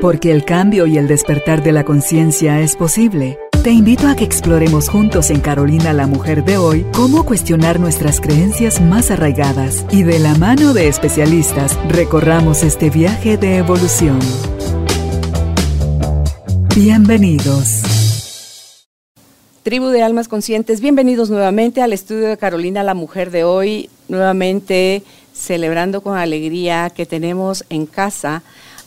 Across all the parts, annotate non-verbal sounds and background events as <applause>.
Porque el cambio y el despertar de la conciencia es posible. Te invito a que exploremos juntos en Carolina la Mujer de hoy cómo cuestionar nuestras creencias más arraigadas y de la mano de especialistas recorramos este viaje de evolución. Bienvenidos. Tribu de Almas Conscientes, bienvenidos nuevamente al estudio de Carolina la Mujer de hoy, nuevamente celebrando con alegría que tenemos en casa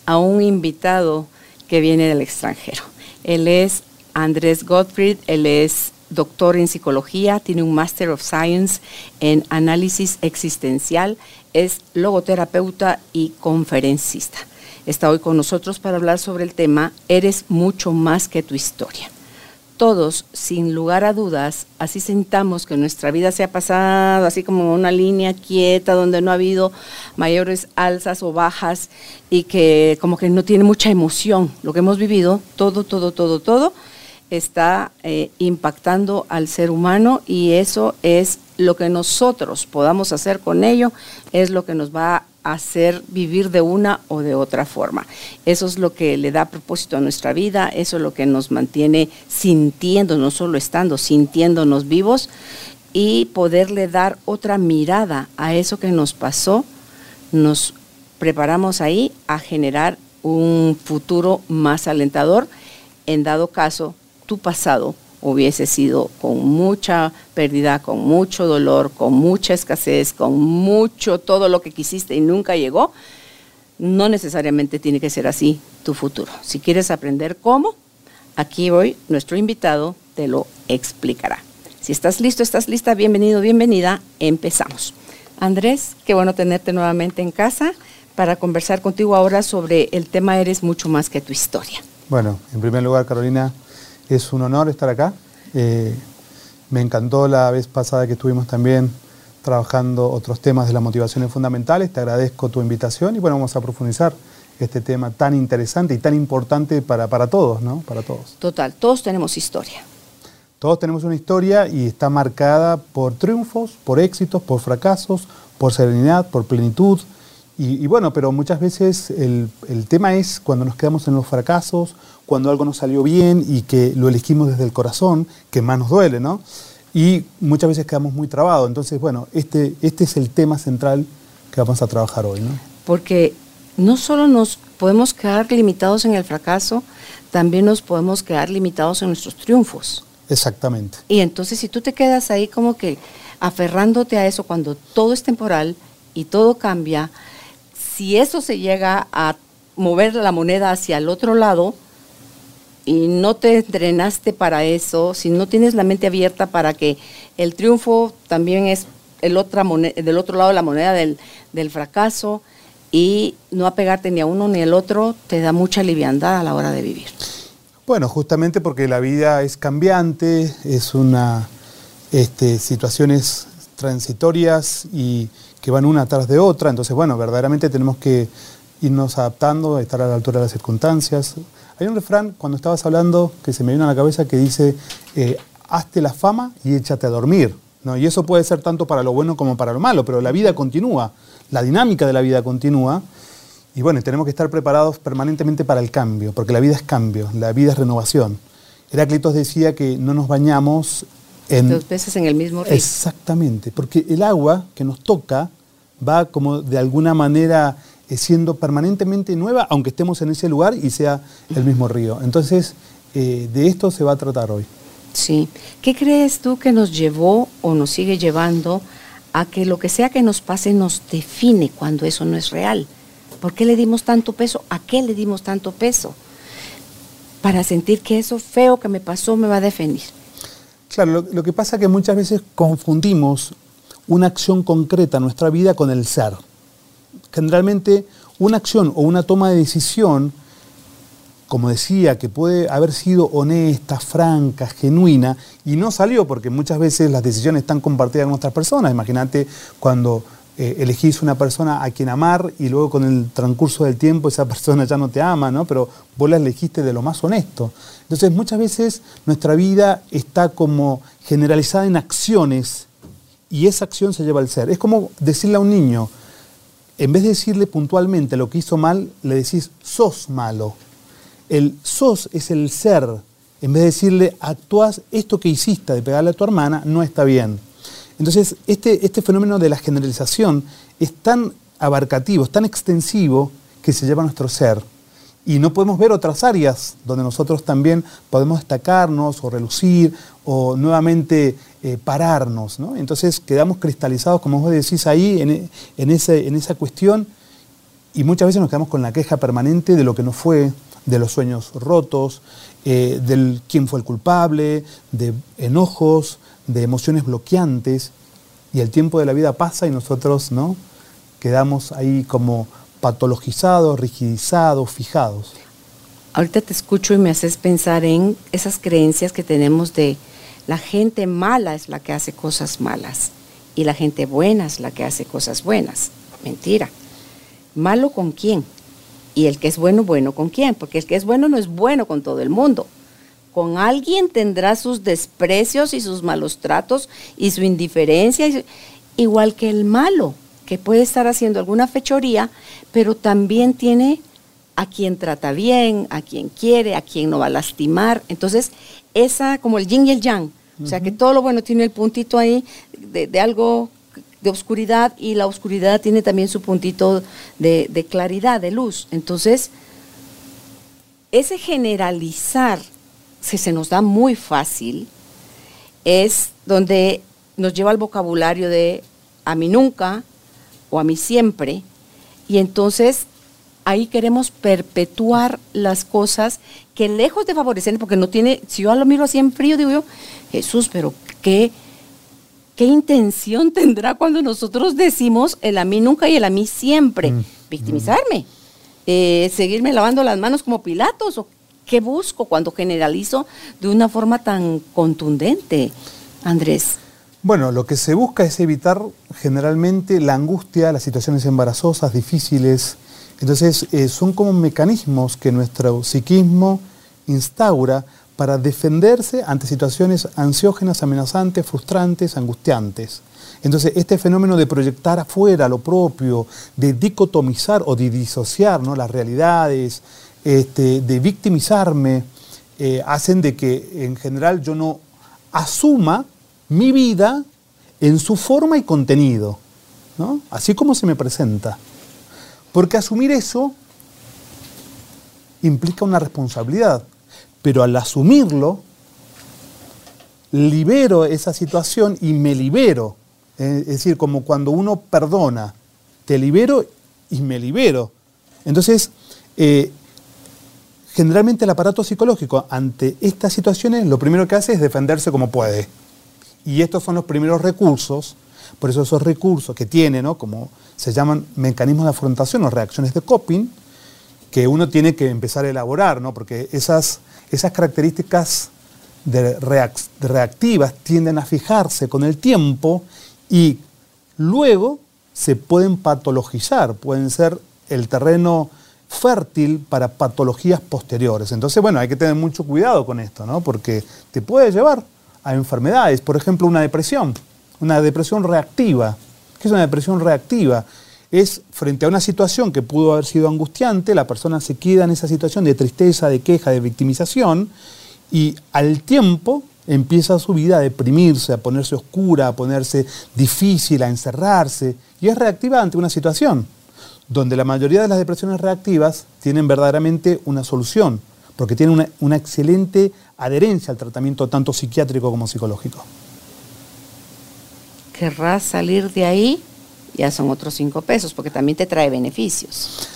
a un invitado que viene del extranjero. Él es Andrés Gottfried, él es doctor en psicología, tiene un Master of Science en análisis existencial, es logoterapeuta y conferencista. Está hoy con nosotros para hablar sobre el tema Eres mucho más que tu historia todos, sin lugar a dudas, así sentamos que nuestra vida se ha pasado así como una línea quieta donde no ha habido mayores alzas o bajas y que como que no tiene mucha emoción. Lo que hemos vivido, todo, todo, todo, todo, está eh, impactando al ser humano y eso es lo que nosotros podamos hacer con ello, es lo que nos va hacer vivir de una o de otra forma. Eso es lo que le da propósito a nuestra vida, eso es lo que nos mantiene sintiendo, no solo estando, sintiéndonos vivos y poderle dar otra mirada a eso que nos pasó, nos preparamos ahí a generar un futuro más alentador, en dado caso tu pasado hubiese sido con mucha pérdida, con mucho dolor, con mucha escasez, con mucho todo lo que quisiste y nunca llegó, no necesariamente tiene que ser así tu futuro. Si quieres aprender cómo, aquí hoy nuestro invitado te lo explicará. Si estás listo, estás lista, bienvenido, bienvenida, empezamos. Andrés, qué bueno tenerte nuevamente en casa para conversar contigo ahora sobre el tema Eres mucho más que tu historia. Bueno, en primer lugar, Carolina, es un honor estar acá. Eh, me encantó la vez pasada que estuvimos también trabajando otros temas de las motivaciones fundamentales. Te agradezco tu invitación y bueno, vamos a profundizar este tema tan interesante y tan importante para, para todos, ¿no? Para todos. Total, todos tenemos historia. Todos tenemos una historia y está marcada por triunfos, por éxitos, por fracasos, por serenidad, por plenitud. Y, bueno, pero muchas veces el, el tema es cuando nos quedamos en los fracasos cuando algo nos salió bien y que lo elegimos desde el corazón, que más nos duele, ¿no? Y muchas veces quedamos muy trabados. Entonces, bueno, este, este es el tema central que vamos a trabajar hoy, ¿no? Porque no solo nos podemos quedar limitados en el fracaso, también nos podemos quedar limitados en nuestros triunfos. Exactamente. Y entonces si tú te quedas ahí como que aferrándote a eso cuando todo es temporal y todo cambia, si eso se llega a mover la moneda hacia el otro lado, y no te entrenaste para eso, si no tienes la mente abierta para que el triunfo también es el otra del otro lado de la moneda del, del, fracaso y no apegarte ni a uno ni al otro, te da mucha liviandad a la hora de vivir. Bueno, justamente porque la vida es cambiante, es una este, situaciones transitorias y que van una tras de otra, entonces bueno, verdaderamente tenemos que irnos adaptando, estar a la altura de las circunstancias, hay un refrán, cuando estabas hablando, que se me vino a la cabeza, que dice, eh, hazte la fama y échate a dormir. ¿no? Y eso puede ser tanto para lo bueno como para lo malo, pero la vida continúa, la dinámica de la vida continúa. Y bueno, tenemos que estar preparados permanentemente para el cambio, porque la vida es cambio, la vida es renovación. Heráclitos decía que no nos bañamos en... Dos veces en el mismo río. Exactamente, porque el agua que nos toca va como de alguna manera siendo permanentemente nueva, aunque estemos en ese lugar y sea el mismo río. Entonces, eh, de esto se va a tratar hoy. Sí. ¿Qué crees tú que nos llevó o nos sigue llevando a que lo que sea que nos pase nos define cuando eso no es real? ¿Por qué le dimos tanto peso? ¿A qué le dimos tanto peso? Para sentir que eso feo que me pasó me va a definir. Claro, lo, lo que pasa es que muchas veces confundimos una acción concreta en nuestra vida con el ser generalmente una acción o una toma de decisión, como decía, que puede haber sido honesta, franca, genuina, y no salió porque muchas veces las decisiones están compartidas con otras personas. Imagínate cuando eh, elegís una persona a quien amar y luego con el transcurso del tiempo esa <laughs> persona ya no te ama, ¿no? Pero vos la elegiste de lo más honesto. Entonces muchas veces nuestra vida está como generalizada en acciones y esa acción se lleva al ser. Es como decirle a un niño, en vez de decirle puntualmente lo que hizo mal, le decís, sos malo. el sos es el ser. En vez de decirle, actúas, esto que hiciste de pegarle a tu hermana no está bien. Entonces, este, este fenómeno de la generalización es tan abarcativo, es tan extensivo que se lleva a nuestro ser. Y no podemos ver otras áreas donde nosotros también podemos destacarnos o relucir o nuevamente eh, pararnos. ¿no? Entonces quedamos cristalizados, como vos decís ahí, en, en, ese, en esa cuestión y muchas veces nos quedamos con la queja permanente de lo que no fue, de los sueños rotos, eh, del quién fue el culpable, de enojos, de emociones bloqueantes, y el tiempo de la vida pasa y nosotros no quedamos ahí como patologizados, rigidizados, fijados. Ahorita te escucho y me haces pensar en esas creencias que tenemos de la gente mala es la que hace cosas malas y la gente buena es la que hace cosas buenas. Mentira. ¿Malo con quién? Y el que es bueno, bueno con quién, porque el que es bueno no es bueno con todo el mundo. Con alguien tendrá sus desprecios y sus malos tratos y su indiferencia, igual que el malo, que puede estar haciendo alguna fechoría, pero también tiene a quien trata bien, a quien quiere, a quien no va a lastimar. Entonces, esa como el yin y el yang, o sea que todo lo bueno tiene el puntito ahí de, de algo de oscuridad y la oscuridad tiene también su puntito de, claridad, de luz. Entonces, ese generalizar, si se nos da muy fácil, es donde nos lleva al vocabulario de a mí nunca o a mí siempre, y entonces ahí queremos perpetuar las cosas que lejos de favorecer, porque no tiene, si yo lo miro así en frío, digo yo, Jesús, pero qué ¿Qué intención <laughs> tendrá cuando nosotros decimos el a mí nunca y el a mí siempre? Mm, Victimizarme, mm. Eh, seguirme lavando las manos como Pilatos, o qué busco cuando generalizo de una forma tan contundente, Andrés. Bueno, lo que se busca es evitar generalmente la angustia, las situaciones embarazosas, difíciles. Entonces, eh, son como mecanismos que nuestro psiquismo instaura para defenderse ante situaciones ansiógenas, amenazantes, frustrantes, angustiantes. Entonces, este fenómeno de proyectar afuera lo propio, de dicotomizar o de disociar ¿no? las realidades, este, de victimizarme, eh, hacen de que en general yo no asuma mi vida en su forma y contenido, así como se me presenta. Porque asumir eso implica una responsabilidad pero al asumirlo, libero esa situación y me libero. Es decir, como cuando uno perdona, te libero y me libero. Entonces, eh, generalmente el aparato psicológico ante estas situaciones lo primero que hace es defenderse como puede. Y estos son los primeros recursos, por eso esos recursos que tiene, ¿no? como se llaman mecanismos de afrontación o reacciones de coping, que uno tiene que empezar a elaborar, ¿no? porque esas esas características reactivas tienden a fijarse con el tiempo y luego se pueden patologizar, pueden ser el terreno fértil para patologías posteriores. Entonces, bueno, hay que tener mucho cuidado con esto, ¿no? Porque te puede llevar a enfermedades, por ejemplo, una depresión, una depresión reactiva. ¿Qué es una depresión reactiva? es frente a una situación que pudo haber sido angustiante, la persona se queda en esa situación de tristeza, de queja, de victimización, y al tiempo empieza su vida a deprimirse, a ponerse oscura, a ponerse difícil, a encerrarse, y es reactiva ante una situación, donde la mayoría de las depresiones reactivas tienen verdaderamente una solución, porque tienen una, una excelente adherencia al tratamiento tanto psiquiátrico como psicológico. ¿Querrás salir de ahí? ya son otros cinco pesos, porque también te trae beneficios.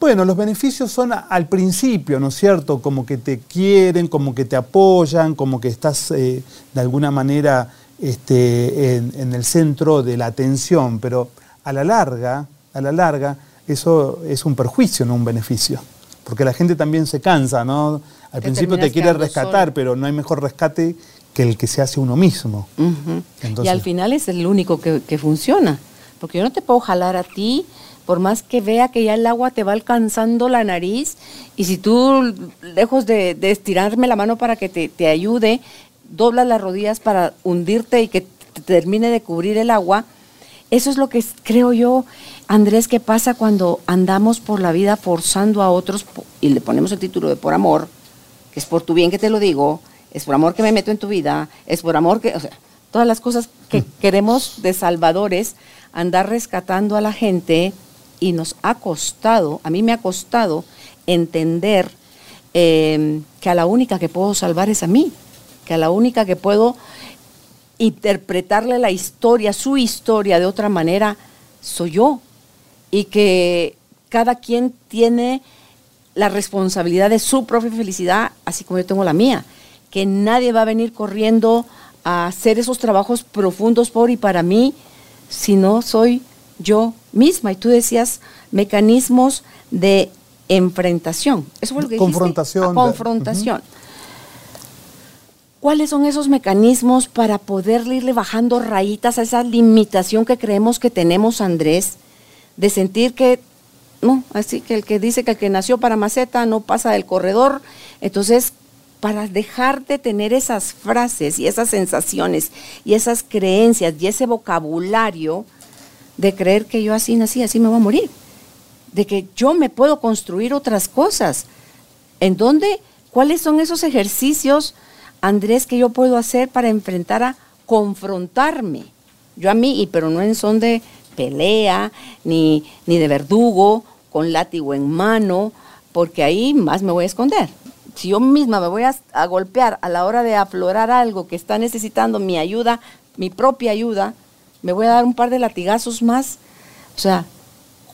Bueno, los beneficios son al principio, ¿no es cierto? Como que te quieren, como que te apoyan, como que estás eh, de alguna manera este, en, el centro de la atención, pero a la larga, a la larga, eso es un perjuicio, no un beneficio. Porque la gente también se cansa, ¿no? Al principio te quiere rescatar, pero no hay mejor rescate que el que se hace uno mismo. y al final es el único que funciona porque yo no te puedo jalar a ti, por más que vea que ya el agua te va alcanzando la nariz, y si tú, lejos de, estirarme la mano para que te, ayude, doblas las rodillas para hundirte y que te termine de cubrir el agua, eso es lo que creo yo, Andrés, que pasa cuando andamos por la vida forzando a otros y le ponemos el título de por amor, que es por tu bien que te lo digo, es por amor que me meto en tu vida, es por amor que, o sea, todas las cosas que queremos de salvadores, andar rescatando a la gente y nos ha costado, a mí me ha costado entender em, que a la única que puedo salvar es a mí, que a la única que puedo interpretarle la historia, su historia de otra manera, soy yo. Y que cada quien tiene la responsabilidad de su propia felicidad, así como yo tengo la mía. Que nadie va a venir corriendo a hacer esos trabajos profundos por y para mí, si no soy yo misma. Y tú decías mecanismos de enfrentación. Eso fue lo que confrontación. confrontación. ¿Cuáles son esos mecanismos para poder irle bajando rayitas a esa limitación que creemos que tenemos, Andrés, de sentir que, no, así que el que dice que el que nació para maceta no pasa del corredor, entonces para dejar de tener esas frases y esas sensaciones y esas creencias y ese vocabulario de creer que yo así nací, así me voy a morir, de que yo me puedo construir otras cosas. ¿En dónde? ¿Cuáles son esos ejercicios, Andrés, que yo puedo hacer para enfrentar a confrontarme? Yo a mí, pero no en son de pelea, ni, ni de verdugo, con látigo en mano, porque ahí más me voy a esconder si yo misma me voy a, golpear a la hora de aflorar algo que está necesitando mi ayuda, mi propia ayuda, me voy a dar un par de latigazos más. O sea,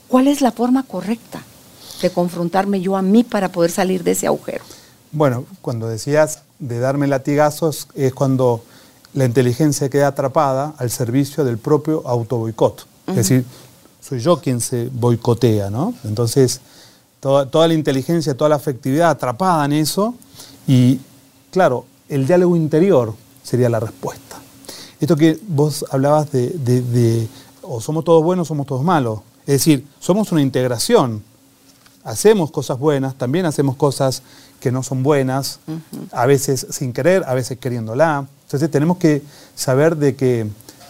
¿cuál es la forma correcta de confrontarme yo a mí para poder salir de ese agujero? Bueno, cuando decías de darme latigazos es cuando la inteligencia queda atrapada al servicio del propio autoboicot. Es decir, soy yo quien se boicotea, ¿no? Entonces, toda, la inteligencia, toda la afectividad atrapada en eso y, claro, el diálogo interior sería la respuesta. Esto que vos hablabas de, o somos todos buenos o somos todos malos. Es decir, somos una integración. Hacemos cosas buenas, también hacemos cosas que no son buenas, a veces sin querer, a veces queriéndola. Entonces tenemos que saber de que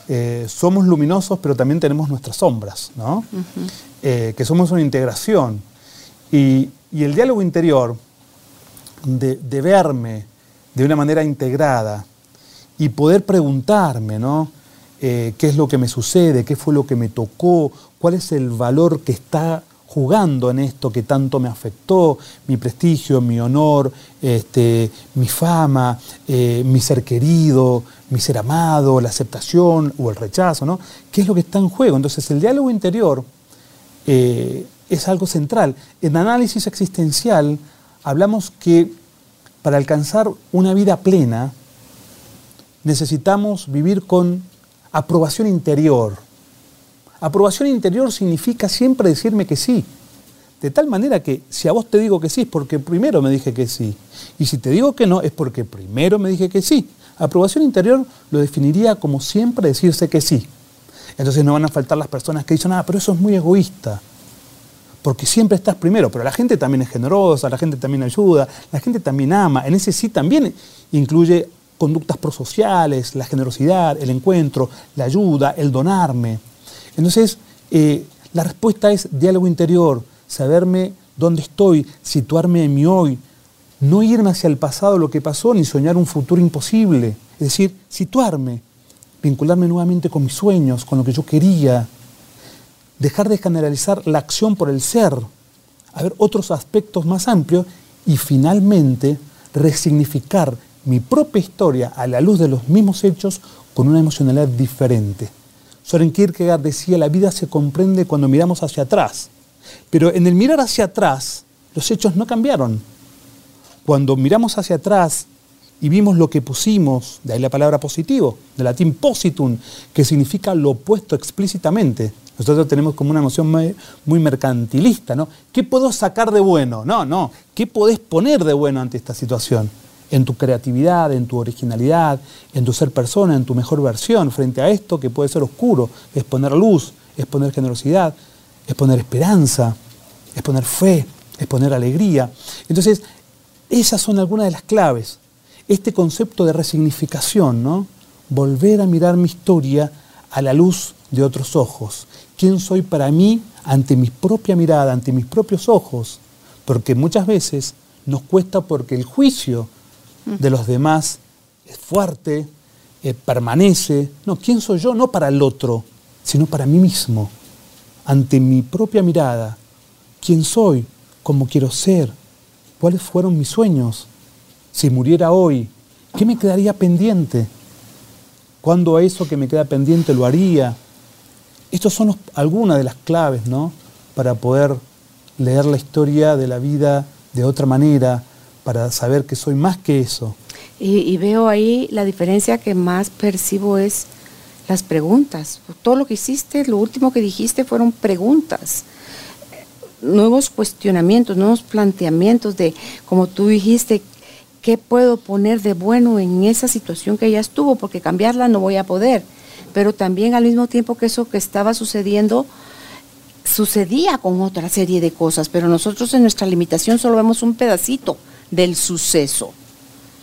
eh, somos luminosos, pero también tenemos nuestras sombras, ¿no? Eh, que somos una integración. Y, el diálogo interior, de, verme de una manera integrada y poder preguntarme, ¿no? Eh, ¿Qué es lo que me sucede? ¿Qué fue lo que me tocó? ¿Cuál es el valor que está jugando en esto que tanto me afectó? Mi prestigio, mi honor, este, mi fama, eh, mi ser querido, mi ser amado, la aceptación o el rechazo, ¿no? ¿Qué es lo que está en juego? Entonces el diálogo interior eh, es algo central. En análisis existencial hablamos que para alcanzar una vida plena necesitamos vivir con aprobación interior. Aprobación interior significa siempre decirme que sí. De tal manera que si a vos te digo que sí es porque primero me dije que sí. Y si te digo que no es porque primero me dije que sí. Aprobación interior lo definiría como siempre decirse que sí. Entonces no van a faltar las personas que dicen, ah, pero eso es muy egoísta porque siempre estás primero, pero la gente también es generosa, la gente también ayuda, la gente también ama, en ese sí también incluye conductas prosociales, la generosidad, el encuentro, la ayuda, el donarme. Entonces, eh, la respuesta es diálogo interior, saberme dónde estoy, situarme en mi hoy, no irme hacia el pasado, lo que pasó, ni soñar un futuro imposible. Es decir, situarme, vincularme nuevamente con mis sueños, con lo que yo quería, dejar de generalizar la acción por el ser, a ver otros aspectos más amplios y finalmente resignificar mi propia historia a la luz de los mismos hechos con una emocionalidad diferente. Soren Kierkegaard decía, la vida se comprende cuando miramos hacia atrás, pero en el mirar hacia atrás los hechos no cambiaron. Cuando miramos hacia atrás y vimos lo que pusimos, de ahí la palabra positivo, de latín positum, que significa lo opuesto explícitamente, nosotros tenemos como una noción muy, mercantilista, ¿no? ¿Qué puedo sacar de bueno? No, no. ¿Qué podés poner de bueno ante esta situación? En tu creatividad, en tu originalidad, en tu ser persona, en tu mejor versión, frente a esto que puede ser oscuro. Es poner luz, es poner generosidad, es poner esperanza, es poner fe, es poner alegría. Entonces, esas son algunas de las claves. Este concepto de resignificación, ¿no? Volver a mirar mi historia a la luz de otros ojos quién soy para mí ante mi propia mirada, ante mis propios ojos, porque muchas veces nos cuesta porque el juicio de los demás es fuerte, eh, permanece. No, ¿quién soy yo? No para el otro, sino para mí mismo, ante mi propia mirada. ¿Quién soy? ¿Cómo quiero ser? ¿Cuáles fueron mis sueños? Si muriera hoy, ¿qué me quedaría pendiente? ¿Cuándo eso que me queda pendiente lo haría? Estas son algunas de las claves, ¿no? Para poder leer la historia de la vida de otra manera, para saber que soy más que eso. Y, veo ahí la diferencia que más percibo es las preguntas. Todo lo que hiciste, lo último que dijiste fueron preguntas. Nuevos cuestionamientos, nuevos planteamientos de, como tú dijiste, ¿qué puedo poner de bueno en esa situación que ya estuvo? Porque cambiarla no voy a poder. Pero también al mismo tiempo que eso que estaba sucediendo, sucedía con otra serie de cosas, pero nosotros en nuestra limitación solo vemos un pedacito del suceso.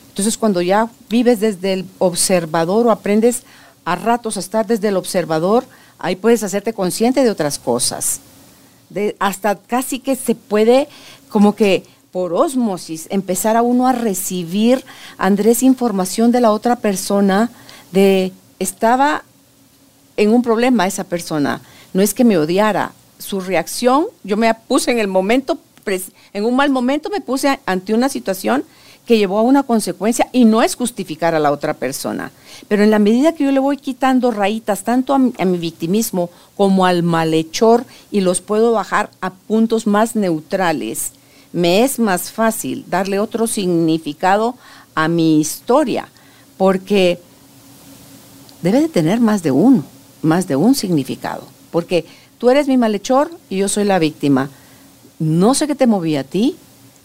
Entonces cuando ya vives desde el observador o aprendes a ratos a estar desde el observador, ahí puedes hacerte consciente de otras cosas. De, hasta casi que se puede como que por osmosis empezar a uno a recibir, Andrés, información de la otra persona, de estaba en un problema esa persona, no es que me odiara, su reacción, yo me puse en el momento, en un mal momento me puse ante una situación que llevó a una consecuencia y no es justificar a la otra persona. Pero en la medida que yo le voy quitando rayitas tanto a mi, a mi, victimismo como al malhechor y los puedo bajar a puntos más neutrales, me es más fácil darle otro significado a mi historia, porque debe de tener más de uno, más de un significado, porque tú eres mi malhechor y yo soy la víctima. No sé qué te movía a ti,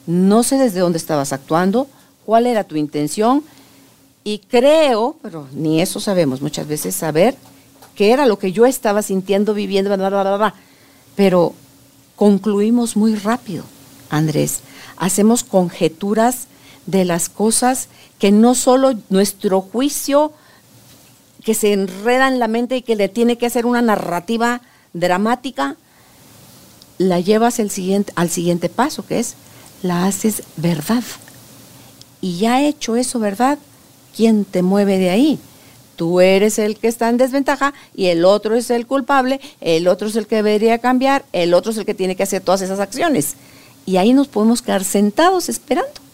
no sé desde dónde estabas actuando, cuál era tu intención y creo, pero ni eso sabemos muchas veces, saber qué era lo que yo estaba sintiendo, viviendo, bla, bla, bla, bla. pero concluimos muy rápido, Andrés. Hacemos conjeturas de las cosas que no solo nuestro juicio que se enreda en la mente y que le tiene que hacer una narrativa dramática, la llevas siguiente, al siguiente paso, que es la haces verdad. Y ya hecho eso verdad, ¿quién te mueve de ahí? Tú eres el que está en desventaja y el otro es el culpable, el otro es el que debería cambiar, el otro es el que tiene que hacer todas esas acciones. Y ahí nos podemos quedar sentados esperando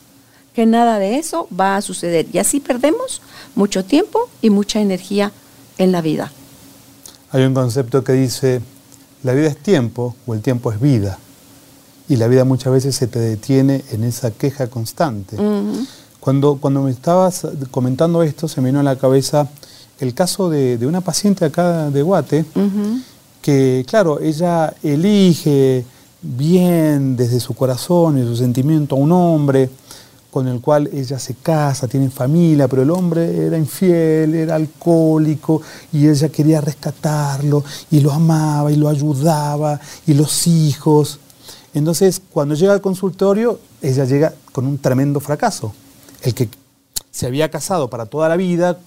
que nada de eso va a suceder. Y así perdemos mucho tiempo y mucha energía en la vida. Hay un concepto que dice, la vida es tiempo o el tiempo es vida. Y la vida muchas veces se te detiene en esa queja constante. cuando, cuando me estabas comentando esto, se me vino a la cabeza el caso de, una paciente acá de Guate, que claro, ella elige bien desde su corazón y su sentimiento a un hombre, con el cual ella se casa, tiene familia, pero el hombre era infiel, era alcohólico y ella quería rescatarlo y lo amaba y lo ayudaba y los hijos. Entonces, cuando llega al consultorio, ella llega con un tremendo fracaso. El que se había casado para toda la vida,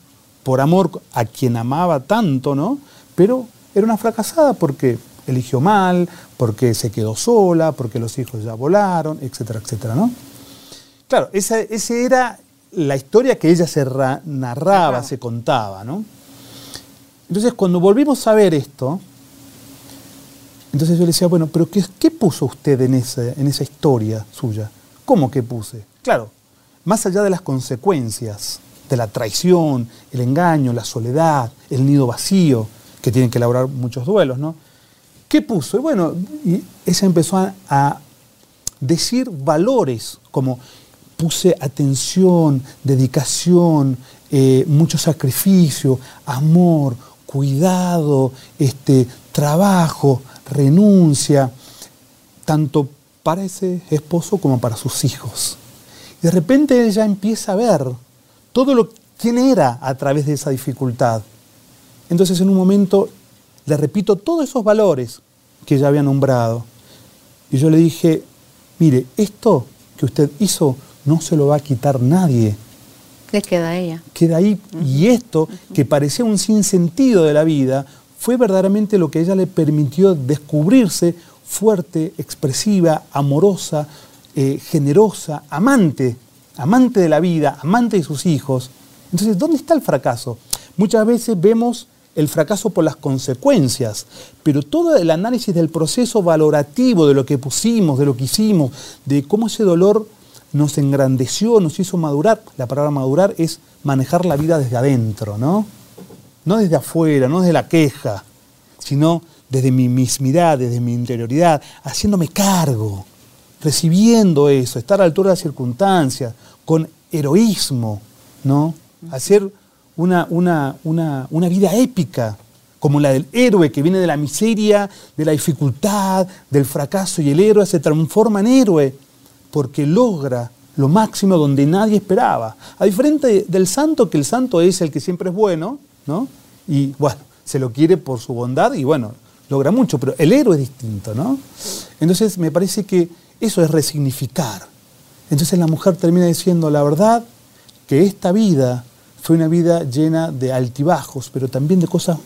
por amor a quien amaba tanto, ¿no? Pero era una fracasada porque eligió mal, porque se quedó sola, porque los hijos ya volaron, etcétera, etcétera, ¿no? Claro, esa, era la historia que ella se narraba, se contaba, ¿no? Entonces, cuando volvimos a ver esto, entonces yo le decía, bueno, pero ¿qué, qué puso usted en, en esa historia suya? ¿Cómo que puse? Claro, más allá de las consecuencias, de la traición, el engaño, la soledad, el nido vacío, que tienen que elaborar muchos duelos, ¿no? ¿Qué puso? Y bueno, y ella empezó a decir valores como puse atención, dedicación, eh, mucho sacrificio, amor, cuidado, este, trabajo, renuncia, tanto para ese esposo como para sus hijos. Y de repente ella empieza a ver todo lo quién era a través de esa dificultad. Entonces en un momento le repito todos esos valores que ella había nombrado. Y yo le dije, mire, esto que usted hizo no se lo va a quitar nadie. Le queda a ella. Queda ahí. Y esto, que parecía un sinsentido de la vida, fue verdaderamente lo que ella le permitió descubrirse fuerte, expresiva, amorosa, eh, generosa, amante, amante de la vida, amante de sus hijos. Entonces, ¿dónde está el fracaso? Muchas veces vemos el fracaso por las consecuencias, pero todo el análisis del proceso valorativo de lo que pusimos, de lo que hicimos, de cómo ese dolor nos engrandeció, nos hizo madurar, la palabra madurar es manejar la vida desde adentro, ¿no? No desde afuera, no desde la queja, sino desde mi mismidad, desde mi interioridad, haciéndome cargo, recibiendo eso, estar a la altura de las circunstancias, con heroísmo, ¿no? Hacer una, una, una, una vida épica, como la del héroe que viene de la miseria, de la dificultad, del fracaso, y el héroe se transforma en héroe porque logra lo máximo donde nadie esperaba. A diferencia del santo, que el santo es el que siempre es bueno, ¿no? Y bueno, se lo quiere por su bondad y bueno, logra mucho, pero el héroe es distinto, ¿no? Entonces me parece que eso es resignificar. Entonces la mujer termina diciendo la verdad, que esta vida fue una vida llena de altibajos, pero también de cosas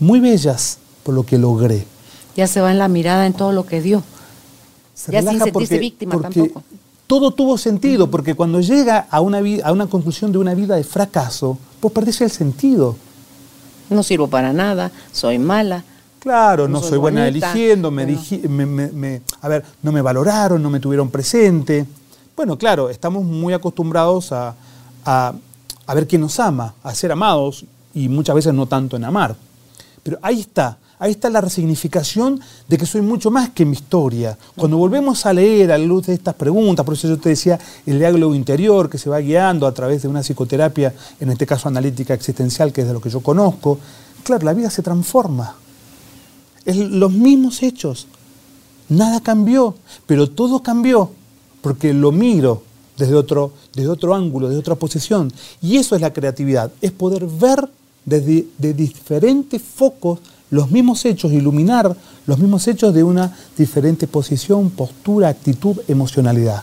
muy bellas por lo que logré. Ya se va en la mirada en todo lo que dio. Ya sin sentirse víctima tampoco. Todo tuvo sentido, porque cuando llega a una, a una conclusión de una vida de fracaso, pues perdés el sentido. No sirvo para nada, soy mala. Claro, no, soy, buena eligiendo, me, me, a ver, no me valoraron, no me tuvieron presente. Bueno, claro, estamos muy acostumbrados a a ver quién nos ama, a ser amados y muchas veces no tanto en amar. Pero ahí está, ahí está la resignificación de que soy mucho más que mi historia. Cuando volvemos a leer a la luz de estas preguntas, por eso yo te decía el diálogo interior que se va guiando a través de una psicoterapia, en este caso analítica existencial, que es de lo que yo conozco, claro, la vida se transforma. Es los mismos hechos. Nada cambió, pero todo cambió porque lo miro desde otro, desde otro ángulo, desde otra posición. Y eso es la creatividad, es poder ver desde de diferentes focos los mismos hechos, iluminar los mismos hechos de una diferente posición, postura, actitud, emocionalidad.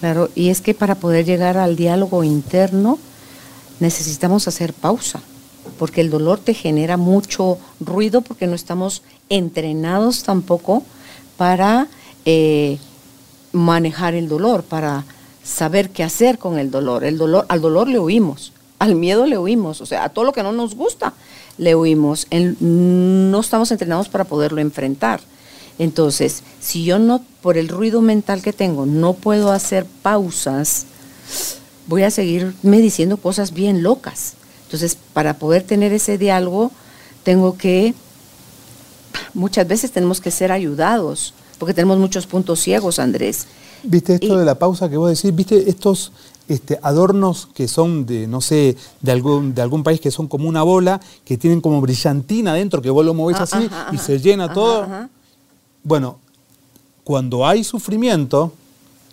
Claro, y es que para poder llegar al diálogo interno necesitamos hacer pausa, porque el dolor te genera mucho ruido porque no estamos entrenados tampoco para eh, manejar el dolor, para saber qué hacer con el dolor. El dolor, al dolor le huimos, al miedo le huimos, o sea, a todo lo que no nos gusta le huimos. no estamos entrenados para poderlo enfrentar. Entonces, si yo no, por el ruido mental que tengo, no puedo hacer pausas, voy a seguirme diciendo cosas bien locas. Entonces, para poder tener ese diálogo, tengo que, muchas veces tenemos que ser ayudados, porque tenemos muchos puntos ciegos, Andrés. ¿Viste esto de la pausa que vos decís? ¿Viste estos este, adornos que son de, no sé, de algún, de algún país que son como una bola, que tienen como brillantina adentro, que vos lo movés ah, así y se llena todo? Bueno, cuando hay sufrimiento,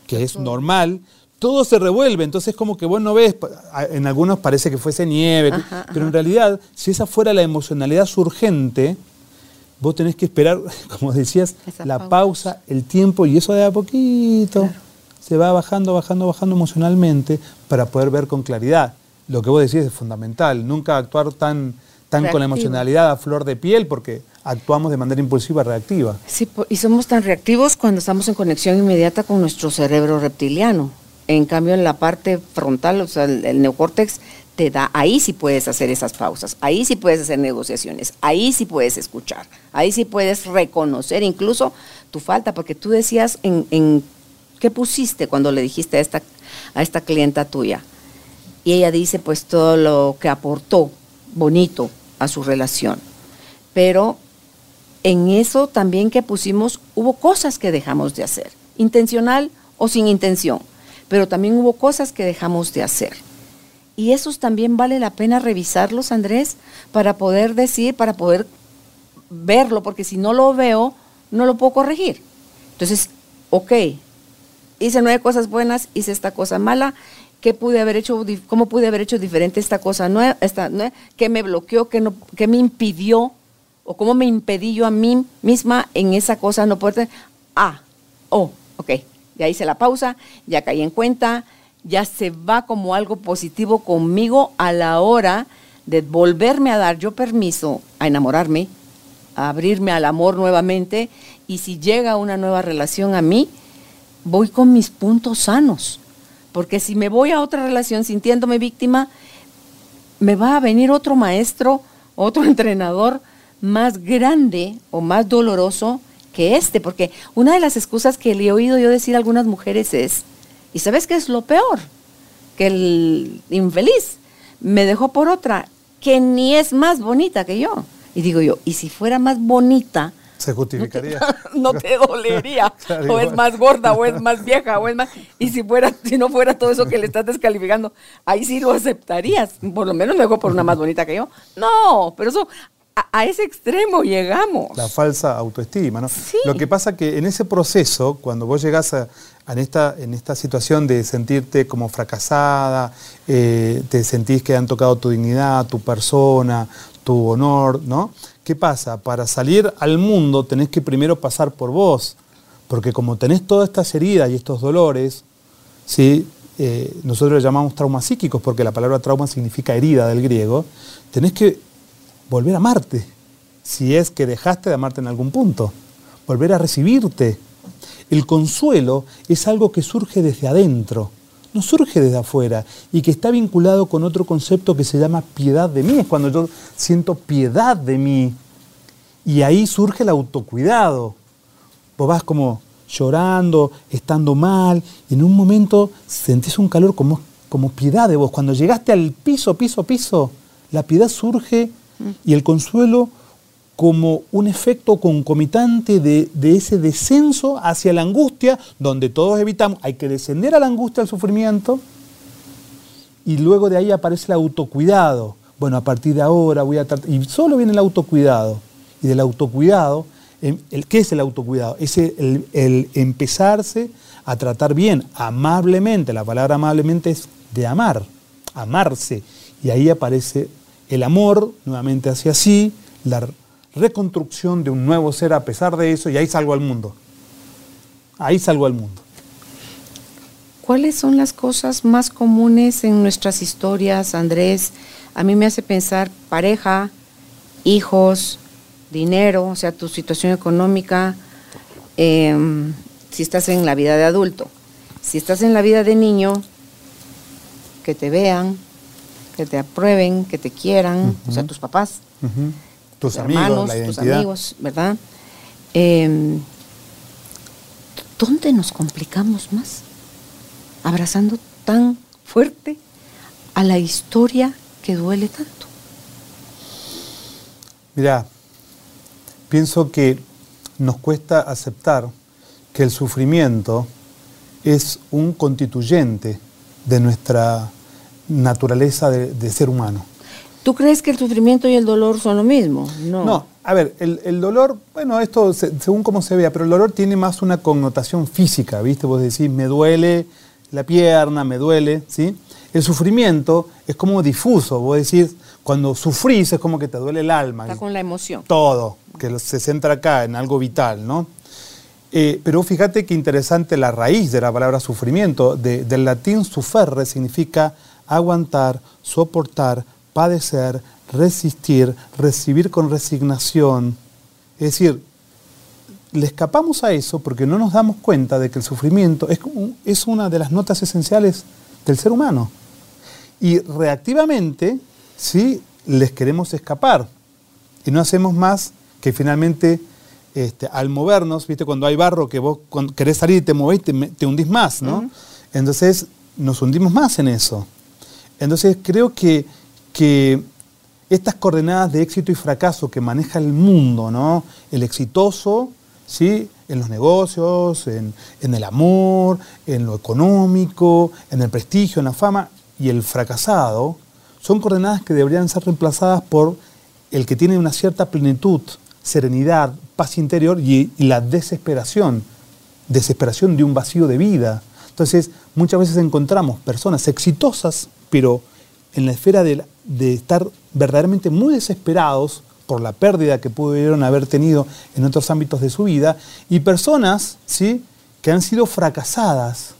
que es normal, todo se revuelve, entonces como que vos no ves, en algunos parece que fuese nieve, pero en realidad, si esa fuera la emocionalidad surgente, vos tenés que esperar, <laughs> como decías, la pausa. el tiempo, y eso de a poquito se va bajando, bajando, bajando emocionalmente para poder ver con claridad. Lo que vos decís es fundamental, nunca actuar tan, tan con la emocionalidad a flor de piel porque actuamos de manera impulsiva, reactiva. Sí, y somos tan reactivos cuando estamos en conexión inmediata con nuestro cerebro reptiliano. En cambio, en la parte frontal, o sea, el, el neocórtex te da, ahí sí puedes hacer esas pausas, ahí sí puedes hacer negociaciones, ahí sí puedes escuchar, ahí sí puedes reconocer incluso tu falta, porque tú decías en, en qué pusiste cuando le dijiste a esta, a esta clienta tuya. Y ella dice pues todo lo que aportó bonito a su relación. Pero en eso también que pusimos hubo cosas que dejamos de hacer, intencional o sin intención, pero también hubo cosas que dejamos de hacer. Y esos también vale la pena revisarlos, Andrés, para poder decir, para poder verlo, porque si no lo veo, no lo puedo corregir. Entonces, ok, hice nueve cosas buenas, hice esta cosa mala, ¿qué pude haber hecho, cómo pude haber hecho diferente esta cosa nueva, esta, qué me bloqueó, qué, no, me impidió, o cómo me impedí yo a mí misma en esa cosa no poder, ah, oh, ok, ya hice la pausa, ya caí en cuenta, ya se va como algo positivo conmigo a la hora de volverme a dar yo permiso a enamorarme, a abrirme al amor nuevamente y si llega una nueva relación a mí, voy con mis puntos sanos. Porque si me voy a otra relación sintiéndome víctima, me va a venir otro maestro, otro <laughs> entrenador más grande o más doloroso que este. Porque una de las excusas que le he oído yo decir a algunas mujeres es, ¿y sabes qué es lo peor? Que el infeliz me dejó por otra que ni es más bonita que yo. Y digo yo, ¿y si fuera más bonita? Se justificaría. No te, <laughs> dolería. <laughs> o es más gorda, o es más vieja, o es más. Y si fuera, si no fuera todo eso que le estás descalificando, ahí sí lo aceptarías. Por lo menos me dejó por una más bonita que yo. No, pero eso a, ese extremo llegamos. La falsa autoestima, ¿no? Lo que pasa que en ese proceso, cuando vos llegás a, en, esta, en esta situación de sentirte como fracasada, eh, te sentís que han tocado tu dignidad, tu persona, tu honor, ¿no? ¿Qué pasa? Para salir al mundo tenés que primero pasar por vos, porque como tenés todas estas heridas y estos dolores, ¿sí? Eh, nosotros llamamos traumas psíquicos, porque la palabra trauma significa herida del griego, tenés que volver a amarte, si es que dejaste de amarte en algún punto, volver a recibirte. El consuelo es algo que surge desde adentro, no surge desde afuera y que está vinculado con otro concepto que se llama piedad de mí. Es cuando yo siento piedad de mí y ahí surge el autocuidado. Vos vas como llorando, estando mal, y en un momento sentís un calor como, como piedad de vos. Cuando llegaste al piso, piso, piso, la piedad surge y el consuelo como un efecto concomitante de, ese descenso hacia la angustia, donde todos evitamos, hay que descender a la angustia, al sufrimiento, y luego de ahí aparece el autocuidado. Bueno, a partir de ahora voy a tratar, y solo viene el autocuidado, y del autocuidado, em, ¿qué es el autocuidado? Es el, el empezarse a tratar bien, amablemente, la palabra amablemente es de amar, amarse, y ahí aparece el amor, nuevamente hacia sí, la reconstrucción de un nuevo ser a pesar de eso, y ahí salgo al mundo. Ahí salgo al mundo. ¿Cuáles son las cosas más comunes en nuestras historias, Andrés? A mí me hace pensar pareja, hijos, dinero, o sea, tu situación económica, em, si estás en la vida de adulto. Si estás en la vida de niño, que te vean, que te aprueben, que te quieran, o sea, tus papás, tus, amigos, tus amigos, ¿verdad? Em, ¿Dónde nos complicamos más? Abrazando tan fuerte a la historia que duele tanto. Mira, pienso que nos cuesta aceptar que el sufrimiento es un constituyente de nuestra naturaleza de, ser humano. ¿Tú crees que el sufrimiento y el dolor son lo mismo? No. No, a ver, el, dolor, bueno, esto según cómo se vea, pero el dolor tiene más una connotación física, ¿viste? Vos decís, me duele la pierna, me duele, ¿sí? El sufrimiento es como difuso, vos decís, cuando sufrís es como que te duele el alma. Está con la emoción. Todo, que se centra acá en algo vital, ¿no? Eh, pero fíjate qué interesante la raíz de la palabra sufrimiento. del latín suferre significa aguantar, soportar, padecer, resistir, recibir con resignación. Es decir, le escapamos a eso porque no nos damos cuenta de que el sufrimiento es, es una de las notas esenciales del ser humano. Y reactivamente, sí, les queremos escapar. Y no hacemos más que finalmente, este, al movernos, ¿viste? Cuando hay barro que vos querés salir y te movés, te, te hundís más, ¿no? Entonces nos hundimos más en eso. Entonces creo que, estas coordenadas de éxito y fracaso que maneja el mundo, ¿no? El exitoso, ¿sí? En los negocios, en, el amor, en lo económico, en el prestigio, en la fama, y el fracasado, son coordenadas que deberían ser reemplazadas por el que tiene una cierta plenitud, serenidad, paz interior y, y la desesperación, desesperación de un vacío de vida. Entonces, muchas veces encontramos personas exitosas pero en la esfera de, estar verdaderamente muy desesperados por la pérdida que pudieron haber tenido en otros ámbitos de su vida, y personas ¿sí? que han sido fracasadas,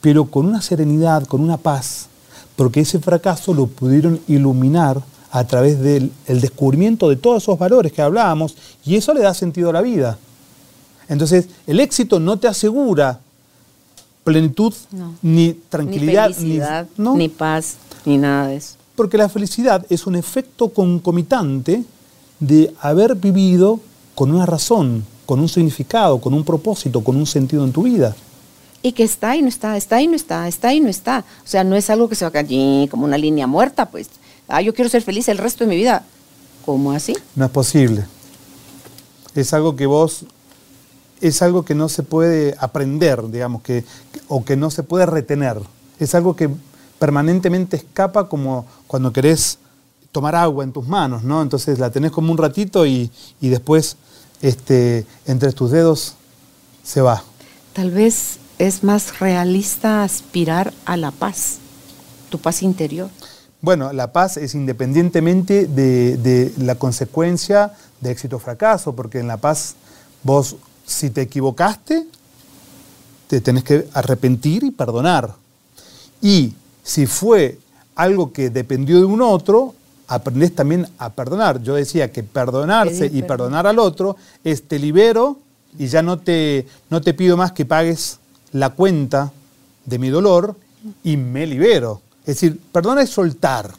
pero con una serenidad, con una paz, porque ese fracaso lo pudieron iluminar a través del descubrimiento de todos esos valores que hablábamos, y eso le da sentido a la vida. Entonces, el éxito no te asegura plenitud, No. ni tranquilidad, ni felicidad, ¿no? ni paz, ni nada de eso. Porque la felicidad es un efecto concomitante de haber vivido con una razón, con un significado, con un propósito, con un sentido en tu vida. Y que está y no está, está y no está, está y no está. O sea, no es algo que se va a caer como una línea muerta, pues. Ah, yo quiero ser feliz el resto de mi vida. ¿Cómo así? No es posible. Es algo que vos, es algo que no se puede aprender, digamos, que, o que no se puede retener. Es algo que permanentemente escapa como cuando querés tomar agua en tus manos, ¿no? Entonces la tenés como un ratito y, y después este, entre tus dedos se va. Tal vez es más realista aspirar a la paz, tu paz interior. Bueno, la paz es independientemente de, de la consecuencia de éxito o fracaso, porque en la paz vos, si te equivocaste, te tenés que arrepentir y perdonar. Y si fue algo que dependió de un otro, aprendés también a perdonar. Yo decía que perdonarse y perdonar al otro es te libero y ya no te, no te pido más que pagues la cuenta de mi dolor y me libero. Es decir, perdonar es soltar,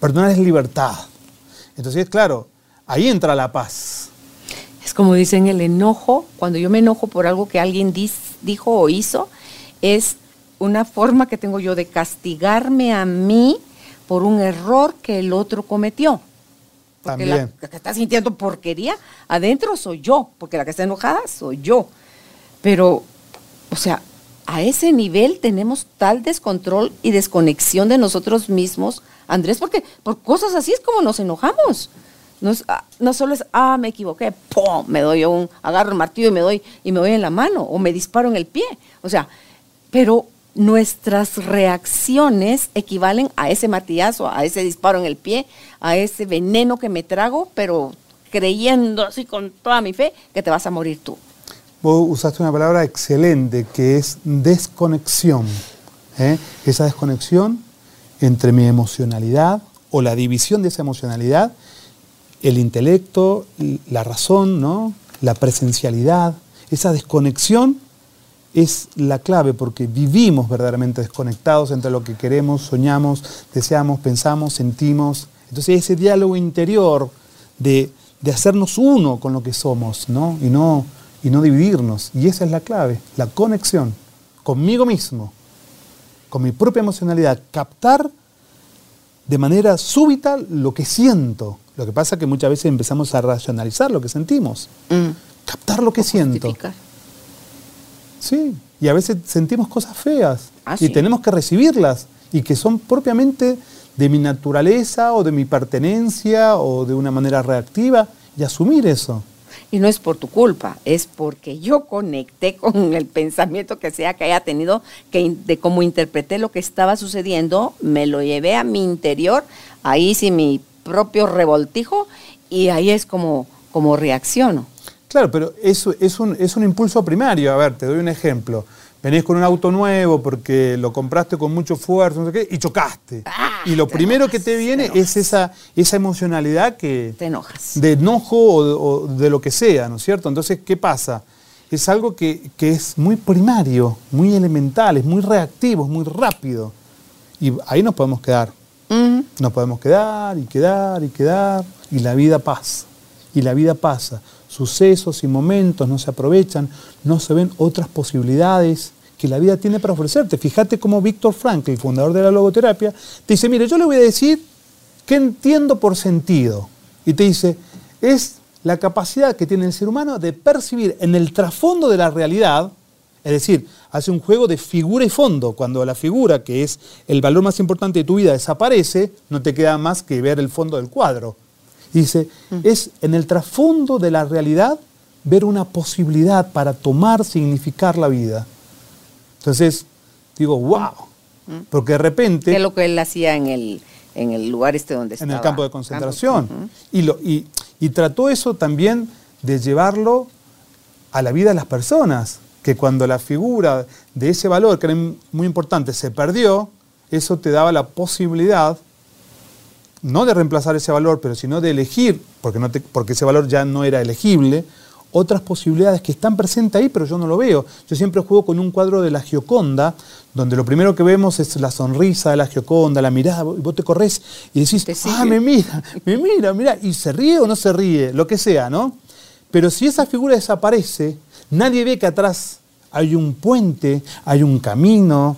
perdonar es libertad. Entonces, claro, ahí entra la paz. Es como dicen el enojo, cuando yo me enojo por algo que alguien dijo o hizo, es una forma que tengo yo de castigarme a mí por un error que el otro cometió. Porque la, También. la que está sintiendo porquería adentro soy yo, porque la que está enojada soy yo. Pero, o sea, a ese nivel tenemos tal descontrol y desconexión de nosotros mismos, Andrés, porque por cosas así es como nos enojamos. No, es, ah, no solo es, ah, me equivoqué, ¡pum! Me doy un, agarro el martillo y me doy, y me doy en la mano, o me disparo en el pie. O sea, pero nuestras reacciones equivalen a ese martillazo, a ese disparo en el pie, a ese veneno que me trago, pero creyendo así con toda mi fe que te vas a morir tú. Vos usaste una palabra excelente que es desconexión. ¿eh? Esa desconexión entre mi emocionalidad o la división de esa emocionalidad, el intelecto, la razón, ¿no? la presencialidad. Esa desconexión es la clave porque vivimos verdaderamente desconectados entre lo que queremos, soñamos, deseamos, pensamos, sentimos. Entonces ese diálogo interior de, de hacernos uno con lo que somos ¿no? Y, no, y no dividirnos. Y esa es la clave, la conexión conmigo mismo, con mi propia emocionalidad, captar de manera súbita lo que siento. Lo que pasa es que muchas veces empezamos a racionalizar lo que sentimos, Mm. captar lo que siento. Justificar. Sí, y a veces sentimos cosas feas Ah, y sí. tenemos que recibirlas y que son propiamente de mi naturaleza o de mi pertenencia o de una manera reactiva y asumir eso. Y no es por tu culpa, es porque yo conecté <laughs> con el pensamiento que sea que haya tenido, que de cómo interpreté lo que estaba sucediendo, me lo llevé a mi interior, ahí sí mi propio revoltijo, y ahí es como, como reacciono. Claro, pero eso es un, es un impulso primario. A ver, te doy un ejemplo. Venís con un auto nuevo porque lo compraste con mucho esfuerzo no sé qué, y chocaste. Ah, y lo primero enojas, que te viene te es esa, esa emocionalidad que, Te enojas. de enojo o, o de lo que sea, ¿no es cierto? Entonces, ¿qué pasa? Es algo que, que es muy primario, muy elemental, es muy reactivo, es muy rápido. Y ahí nos podemos quedar. Nos podemos quedar y quedar y quedar. Y la vida pasa. Y la vida pasa. Sucesos y momentos no se aprovechan, no se ven otras posibilidades que la vida tiene para ofrecerte. Fíjate cómo Víctor Frankl, el fundador de la logoterapia, te dice, mire, yo le voy a decir qué entiendo por sentido. Y te dice, es la capacidad que tiene el ser humano de percibir en el trasfondo de la realidad, es decir, hace un juego de figura y fondo. Cuando la figura, que es el valor más importante de tu vida, desaparece, no te queda más que ver el fondo del cuadro. Dice, es en el trasfondo de la realidad ver una posibilidad para tomar, significar la vida. Entonces, digo, wow, porque de repente... Que es lo que él hacía en el, en el lugar este donde en estaba. el campo de concentración. Campo, y, lo, y, y trató eso también de llevarlo a la vida de las personas, que cuando la figura de ese valor, que era muy importante, se perdió, eso te daba la posibilidad, no de reemplazar ese valor, pero sino de elegir, porque, no te- porque ese valor ya no era elegible, otras posibilidades que están presentes ahí, pero yo no lo veo. Yo siempre juego con un cuadro de la Gioconda, donde lo primero que vemos es la sonrisa de la Gioconda, la mirada, y vos te corres y decís, ah, me mira, me mira, mira, y se ríe o no se ríe, lo que sea, ¿no? Pero si esa figura desaparece, nadie ve que atrás hay un puente, hay un camino.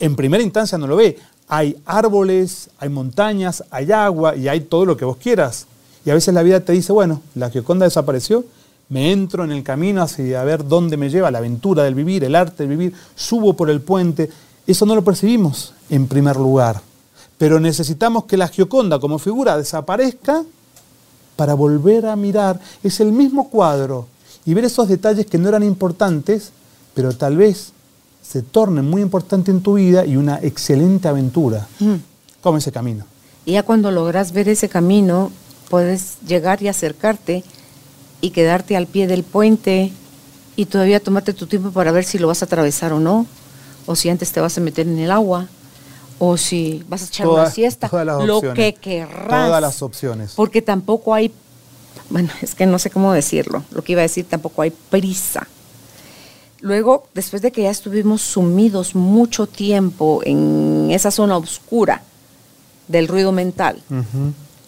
En primera instancia no lo ve. Hay árboles, hay montañas, hay agua y hay todo lo que vos quieras. Y a veces la vida te dice, bueno, la Gioconda desapareció, me entro en el camino hacia a ver dónde me lleva la aventura del vivir, el arte del vivir, subo por el puente. Eso no lo percibimos en primer lugar. Pero necesitamos que la Gioconda como figura desaparezca para volver a mirar. Es el mismo cuadro y ver esos detalles que no eran importantes, pero tal vez se tornen muy importantes en tu vida y una excelente aventura. Mm. Como ese camino. Y ya cuando logras ver ese camino, puedes llegar y acercarte y quedarte al pie del puente y todavía tomarte tu tiempo para ver si lo vas a atravesar o no, o si antes te vas a meter en el agua, o si vas a echar una siesta, lo que querrás. Todas las opciones. Porque tampoco hay, bueno, es que no sé cómo decirlo, lo que iba a decir, tampoco hay prisa. Luego, después de que ya estuvimos sumidos mucho tiempo en esa zona oscura del ruido mental,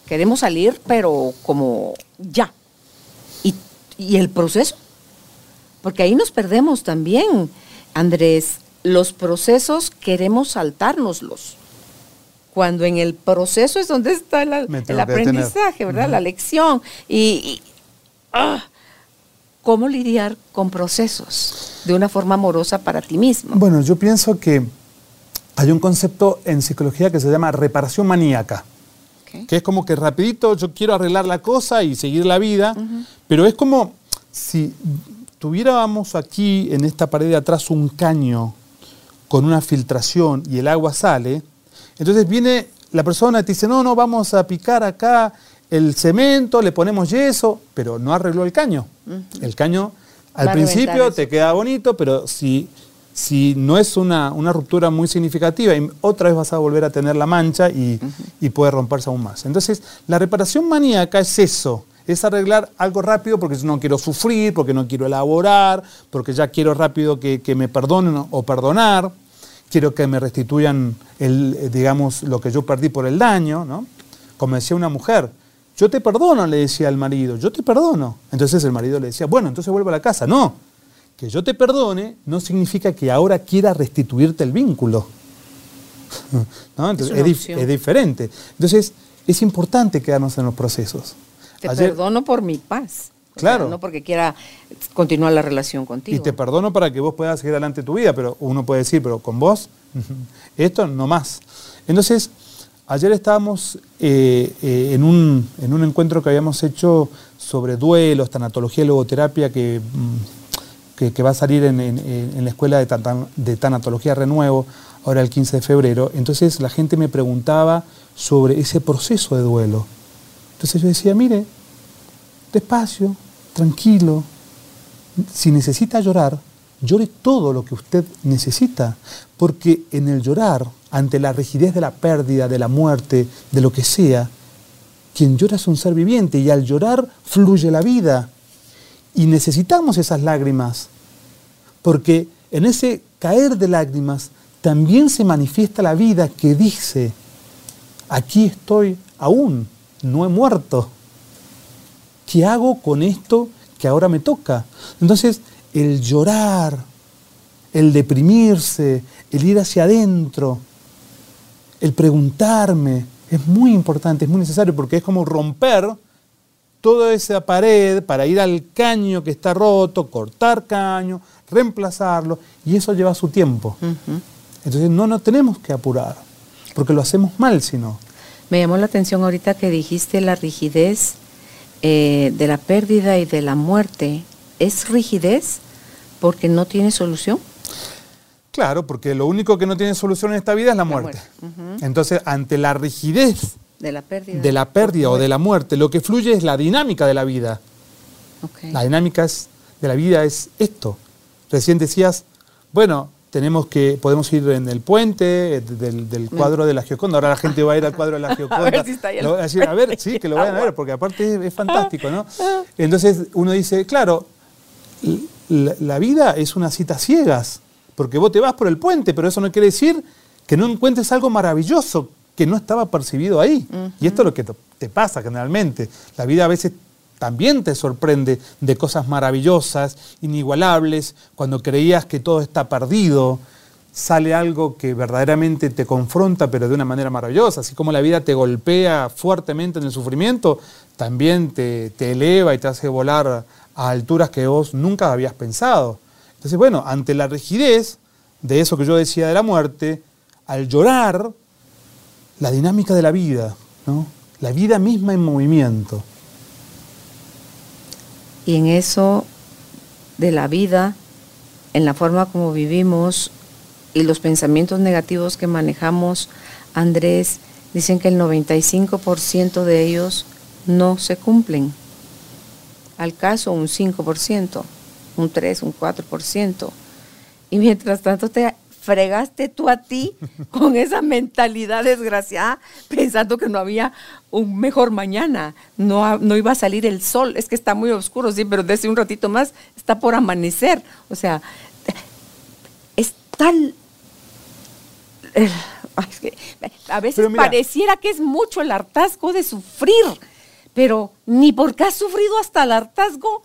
queremos salir, pero como ya. y el proceso, porque ahí nos perdemos también, Andrés los procesos queremos saltárnoslos. Cuando en el proceso es donde está el aprendizaje, ¿verdad? La lección. Y, ah, ¿cómo lidiar con procesos de una forma amorosa para ti mismo? Bueno, yo pienso que hay un concepto en psicología que se llama reparación maníaca. Que es como que rapidito yo quiero arreglar la cosa y seguir la vida, pero es como si tuviéramos aquí en esta pared de atrás un caño con una filtración y el agua sale, entonces viene la persona y te dice, no, no, vamos a picar acá el cemento, le ponemos yeso, pero no arregló el caño. El caño al principio te queda bonito, pero si, si no es una, ruptura muy significativa, otra vez vas a volver a tener la mancha y, puede romperse aún más. Entonces, la reparación maníaca es eso, es arreglar algo rápido porque no quiero sufrir, porque no quiero elaborar, porque ya quiero rápido que, me perdonen o perdonar, quiero que me restituyan el, eh, digamos, lo que yo perdí por el daño, ¿no? Como decía una mujer, yo te perdono, le decía al marido, yo te perdono. Entonces el marido le decía, bueno, entonces vuelvo a la casa. No, que yo te perdone no significa que ahora quiera restituirte el vínculo. <laughs> ¿No? Entonces, es, diferente. Entonces es importante quedarnos en los procesos. Te perdono por mi paz. Claro. no porque quiera continuar la relación contigo. Y te perdono para que vos puedas seguir adelante tu vida, pero uno puede decir, pero con vos, <laughs> esto no más. Entonces, ayer estábamos eh, eh, en, un, en, un, encuentro que habíamos hecho sobre duelos, tanatología y logoterapia que, mm, va a salir en, en, la escuela de, de tanatología Renuevo, ahora el 15 de febrero. Entonces la gente me preguntaba sobre ese proceso de duelo. Entonces yo decía, mire, despacio, tranquilo. Si necesita llorar, llore todo lo que usted necesita, porque en el llorar, ante la rigidez de la pérdida, de la muerte, de lo que sea, quien llora es un ser viviente y al llorar fluye la vida. Y necesitamos esas lágrimas, porque en ese caer de lágrimas también se manifiesta la vida que dice, aquí estoy aún, no he muerto. ¿Qué hago con esto que ahora me toca? Entonces, el llorar, el deprimirse, el ir hacia adentro, el preguntarme, es muy importante, es muy necesario, porque es como romper toda esa pared para ir al caño que está roto, cortar caño, reemplazarlo, y eso lleva su tiempo. Entonces no nos tenemos que apurar, porque lo hacemos mal si no. Me llamó la atención ahorita que dijiste la rigidez eh, de la pérdida y de la muerte es rigidez porque no tiene solución? Claro, porque lo único que no tiene solución en esta vida es la muerte. Entonces, ante la rigidez de la pérdida, de la pérdida o de la muerte, lo que fluye es la dinámica de la vida. La dinámica de la vida es esto. Recién decías, bueno, tenemos que, podemos ir en el puente eh, del, del cuadro de la Gioconda. Ahora la <laughs> gente va a ir al cuadro de la Gioconda. a ver, si está ahí Lo- así, a ver, sí, que lo vayan a ver, porque aparte es, es fantástico, ¿no? Entonces uno dice, claro, la, la vida es una cita ciegas, porque vos te vas por el puente, pero eso no quiere decir que no encuentres algo maravilloso que no estaba percibido ahí. Y esto es lo que te- pasa generalmente. La vida a veces también te sorprende de cosas maravillosas, inigualables, cuando creías que todo está perdido, sale algo que verdaderamente te confronta, pero de una manera maravillosa. Así como la vida te golpea fuertemente en el sufrimiento, también te eleva y te hace volar a alturas que vos nunca habías pensado. Entonces, bueno, ante la rigidez de eso que yo decía de la muerte, al llorar, la dinámica de la vida, la vida misma en movimiento. Y en eso de la vida, en la forma como vivimos y los pensamientos negativos que manejamos, Andrés, dicen que el 95% de ellos no se cumplen. Al caso un 5%, un 3, un 4%. Y mientras tanto te fregaste tú a ti <laughs> con esa mentalidad desgraciada, pensando que no había un mejor mañana, no, no iba a salir el sol, es que está muy oscuro, sí, pero desde un ratito más está por amanecer. O sea, es tal... eh, ay, es que a veces mira- pareciera que es mucho el hartazgo de sufrir, pero ni porque has sufrido hasta el hartazgo,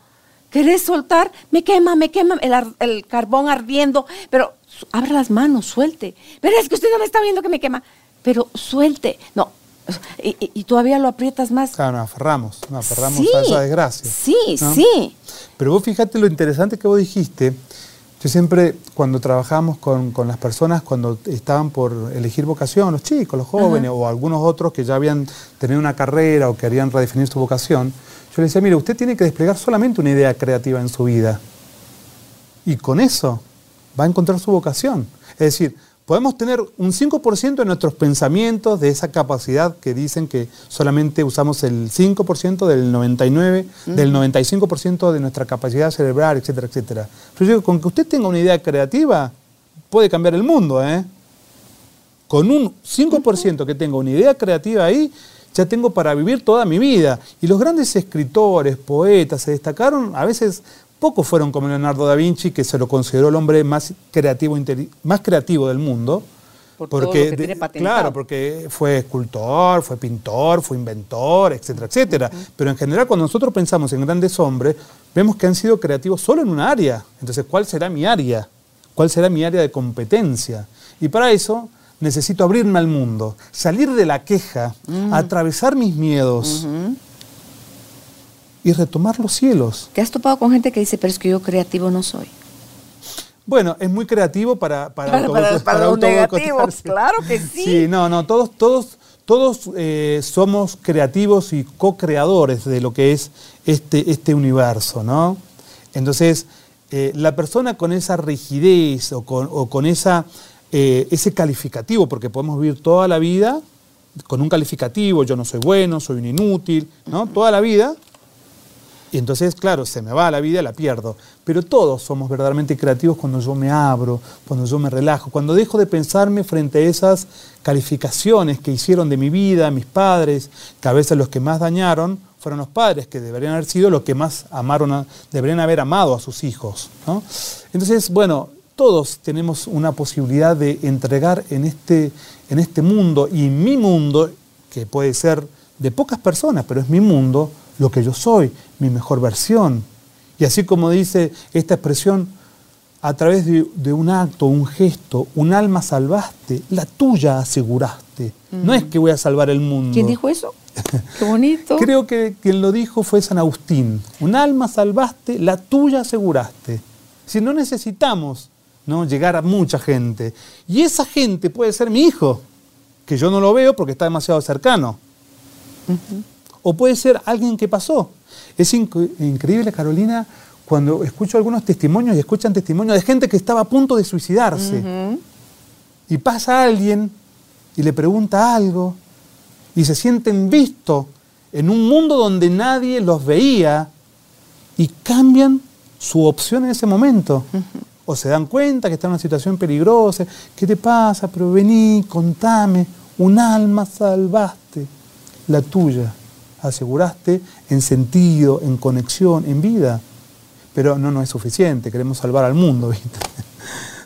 querés soltar, me quema, me quema el, ar- el carbón ardiendo, pero abra las manos, suelte. Pero es que usted no me está viendo que me quema, pero suelte. No, y, y- y todavía lo aprietas más. Claro, nos aferramos, nos aferramos Sí, a esa desgracia. Sí, ¿no? sí. Pero vos fíjate lo interesante que vos dijiste. Yo siempre, cuando trabajamos con, con las personas, cuando estaban por elegir vocación, los chicos, los jóvenes o algunos otros que ya habían tenido una carrera o querían redefinir su vocación, yo les decía, mire, usted tiene que desplegar solamente una idea creativa en su vida. Y con eso va a encontrar su vocación. Es decir, podemos tener un 5% de nuestros pensamientos, de esa capacidad que dicen que solamente usamos el 5% del 99, del 95% de nuestra capacidad cerebral, etcétera, etcétera. Pero yo digo, con que usted tenga una idea creativa, puede cambiar el mundo, ¿eh? Con un 5% que tenga una idea creativa ahí, ya tengo para vivir toda mi vida. Y los grandes escritores, poetas, se destacaron, a veces pocos fueron como Leonardo da Vinci, que se lo consideró el hombre más creativo, más creativo del mundo. Por todo lo que tiene patentado. claro, porque fue escultor, fue pintor, fue inventor, etcétera, etcétera. Pero en general, cuando nosotros pensamos en grandes hombres, vemos que han sido creativos solo en una área. Entonces, ¿cuál será mi área? ¿Cuál será mi área de competencia? Y para eso necesito abrirme al mundo, salir de la queja, atravesar mis miedos y retomar los cielos. ¿Te has topado con gente que dice, pero es que yo creativo no soy? Bueno, es muy creativo para para, Para- para- para los negativos, claro que sí. Sí, no, no, todos, todos, todos eh, somos creativos y co-creadores de lo que es este, este universo, ¿no? Entonces, eh, la persona con esa rigidez o con, o con esa, eh, ese calificativo, porque podemos vivir toda la vida con un calificativo, yo no soy bueno, soy un inútil, ¿no? Toda la vida, y entonces, claro, se me va la vida, la pierdo. Pero todos somos verdaderamente creativos cuando yo me abro, cuando yo me relajo, cuando dejo de pensarme frente a esas calificaciones que hicieron de mi vida mis padres, que a veces los que más dañaron fueron los padres, que deberían haber sido los que más amaron, a- deberían haber amado a sus hijos. ¿no? Entonces, bueno, todos tenemos una posibilidad de entregar en este, en este mundo y en mi mundo, que puede ser de pocas personas, pero es mi mundo, lo que yo soy, mi mejor versión. Y así como dice esta expresión, a través de, de un acto, un gesto, un alma salvaste, la tuya aseguraste. No es que voy a salvar el mundo. ¿Quién dijo eso? <laughs> Qué bonito. Creo que quien lo dijo fue San Agustín. Un alma salvaste, la tuya aseguraste. Si no necesitamos ¿no? llegar a mucha gente. Y esa gente puede ser mi hijo, que yo no lo veo porque está demasiado cercano. O puede ser alguien que pasó. Es inc- increíble, Carolina, cuando escucho algunos testimonios y escuchan testimonios de gente que estaba a punto de suicidarse. Y pasa alguien y le pregunta algo y se sienten vistos en un mundo donde nadie los veía y cambian su opción en ese momento. O se dan cuenta que está en una situación peligrosa. ¿Qué te pasa? Pero vení, contame. Un alma salvaste, la tuya. Aseguraste en sentido, en conexión, en vida. Pero no, no es suficiente, queremos salvar al mundo, <laughs> ¿viste?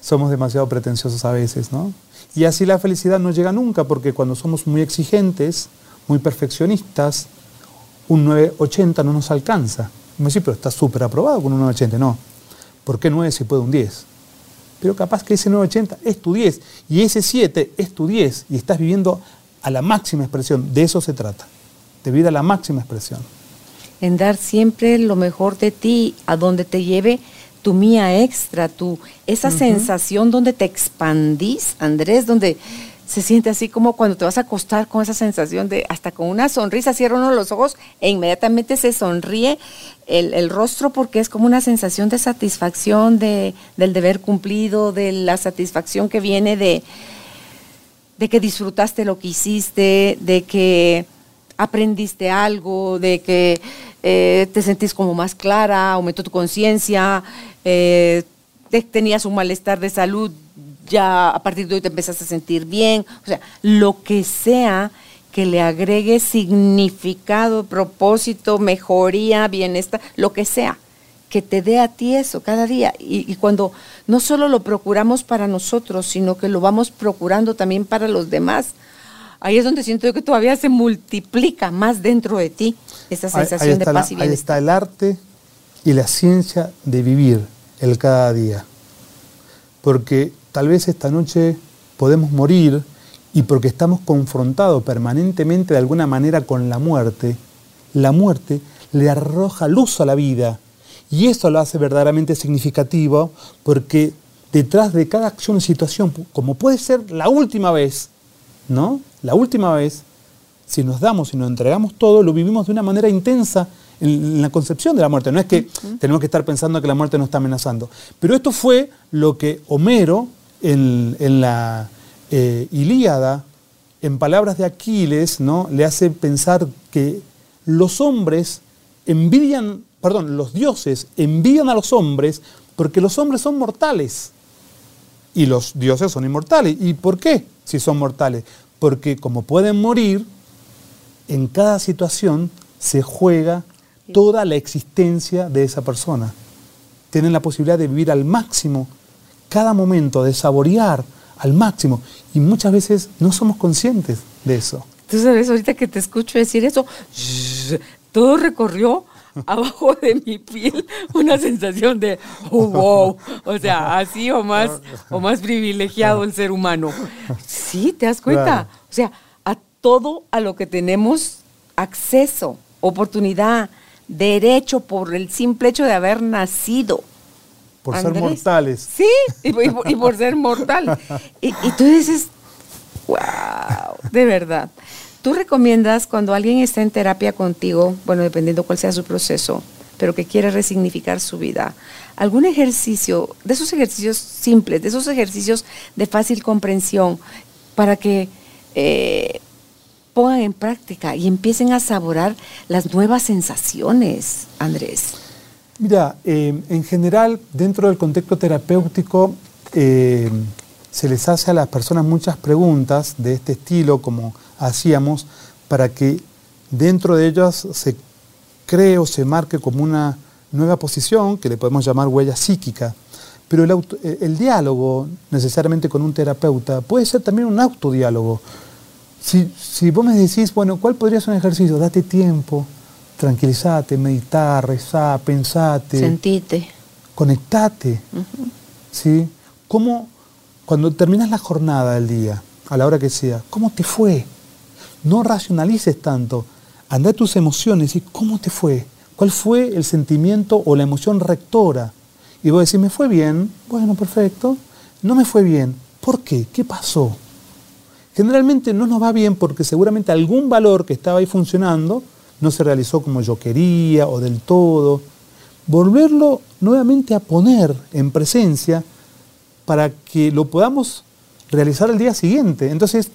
Somos demasiado pretenciosos a veces, ¿no? Y así la felicidad no llega nunca, porque cuando somos muy exigentes, muy perfeccionistas, un 980 no nos alcanza. Me dice, pero está súper aprobado con un 980. No. ¿Por qué 9 si puede un 10? Pero capaz que ese 980 es tu 10 y ese 7 es tu 10 y estás viviendo a la máxima expresión. De eso se trata, de vivir a la máxima expresión. En dar siempre lo mejor de ti, a donde te lleve tu mía extra, tu, esa sensación donde te expandís, Andrés, donde se siente así como cuando te vas a acostar con esa sensación de hasta con una sonrisa, cierra uno los ojos e inmediatamente se sonríe el, rostro porque es como una sensación de satisfacción, de, del deber cumplido, de la satisfacción que viene de, de que disfrutaste lo que hiciste, de que aprendiste algo, de que eh, te sentís como más clara, aumentó tu conciencia, eh, tenías un malestar de salud, ya a partir de hoy te empezaste a sentir bien, o sea, lo que sea que le agregue significado, propósito, mejoría, bienestar, lo que sea, que te dé a ti eso cada día. Y, cuando no solo lo procuramos para nosotros, sino que lo vamos procurando también para los demás, ahí es donde siento yo que todavía se multiplica más dentro de ti esa sensación de paz y bienestar. Ahí está el arte y la ciencia de vivir el cada día. Porque tal vez esta noche podemos morir y porque estamos confrontados permanentemente de alguna manera con la muerte, la muerte le arroja luz a la vida. Y eso lo hace verdaderamente significativo porque detrás de cada acción y situación, como puede ser la última vez, ¿no? La última vez, si nos damos y nos entregamos todo, lo vivimos de una manera intensa en, la concepción de la muerte. No es que tenemos que estar pensando que la muerte nos está amenazando. Pero esto fue lo que Homero en, la eh, Ilíada, en palabras de Aquiles, ¿no? le hace pensar que los hombres envidian, perdón, los dioses envidian a los hombres porque los hombres son mortales y los dioses son inmortales. ¿Y por qué si son mortales? Porque como pueden morir, en cada situación se juega toda la existencia de esa persona. Tienen la posibilidad de vivir al máximo cada momento, de saborear al máximo. Y muchas veces no somos conscientes de eso. Tú sabes, ahorita que te escucho decir eso, todo recorrió <laughs> abajo de mi piel una sensación de oh, wow, o sea, así o más o más privilegiado el ser humano. Sí, te das cuenta. O sea, a todo a lo que tenemos acceso, oportunidad, derecho por el simple hecho de haber nacido. Por ser mortales. Sí, y, por ser mortal. Y, tú dices, wow, de verdad. ¿Tú recomiendas cuando alguien está en terapia contigo, bueno, dependiendo cuál sea su proceso, pero que quiere resignificar su vida, algún ejercicio, de esos ejercicios simples, de esos ejercicios de fácil comprensión, para que eh, pongan en práctica y empiecen a saborar las nuevas sensaciones, Andrés? Mira, eh, en general, dentro del contexto terapéutico, eh, se les hace a las personas muchas preguntas de este estilo, como hacíamos, para que dentro de ellas se cree o se marque como una nueva posición, que le podemos llamar huella psíquica. Pero el, eh, diálogo, necesariamente con un terapeuta, puede ser también un autodiálogo. Si, si vos me decís, bueno, ¿cuál podría ser un ejercicio? Date tiempo, tranquilízate, meditar, rezar, pensate. Sentite. Conectate. ¿Sí? ¿Cómo, cuando terminas la jornada del día, a la hora que sea, cómo te fue? No racionalices tanto. Anda tus emociones y cómo te fue. ¿Cuál fue el sentimiento o la emoción rectora? Y vos decís, me fue bien. Bueno, perfecto. No me fue bien. ¿Por qué? ¿Qué pasó? Generalmente no nos va bien porque seguramente algún valor que estaba ahí funcionando no se realizó como yo quería o del todo. Volverlo nuevamente a poner en presencia para que lo podamos realizar el día siguiente. Entonces,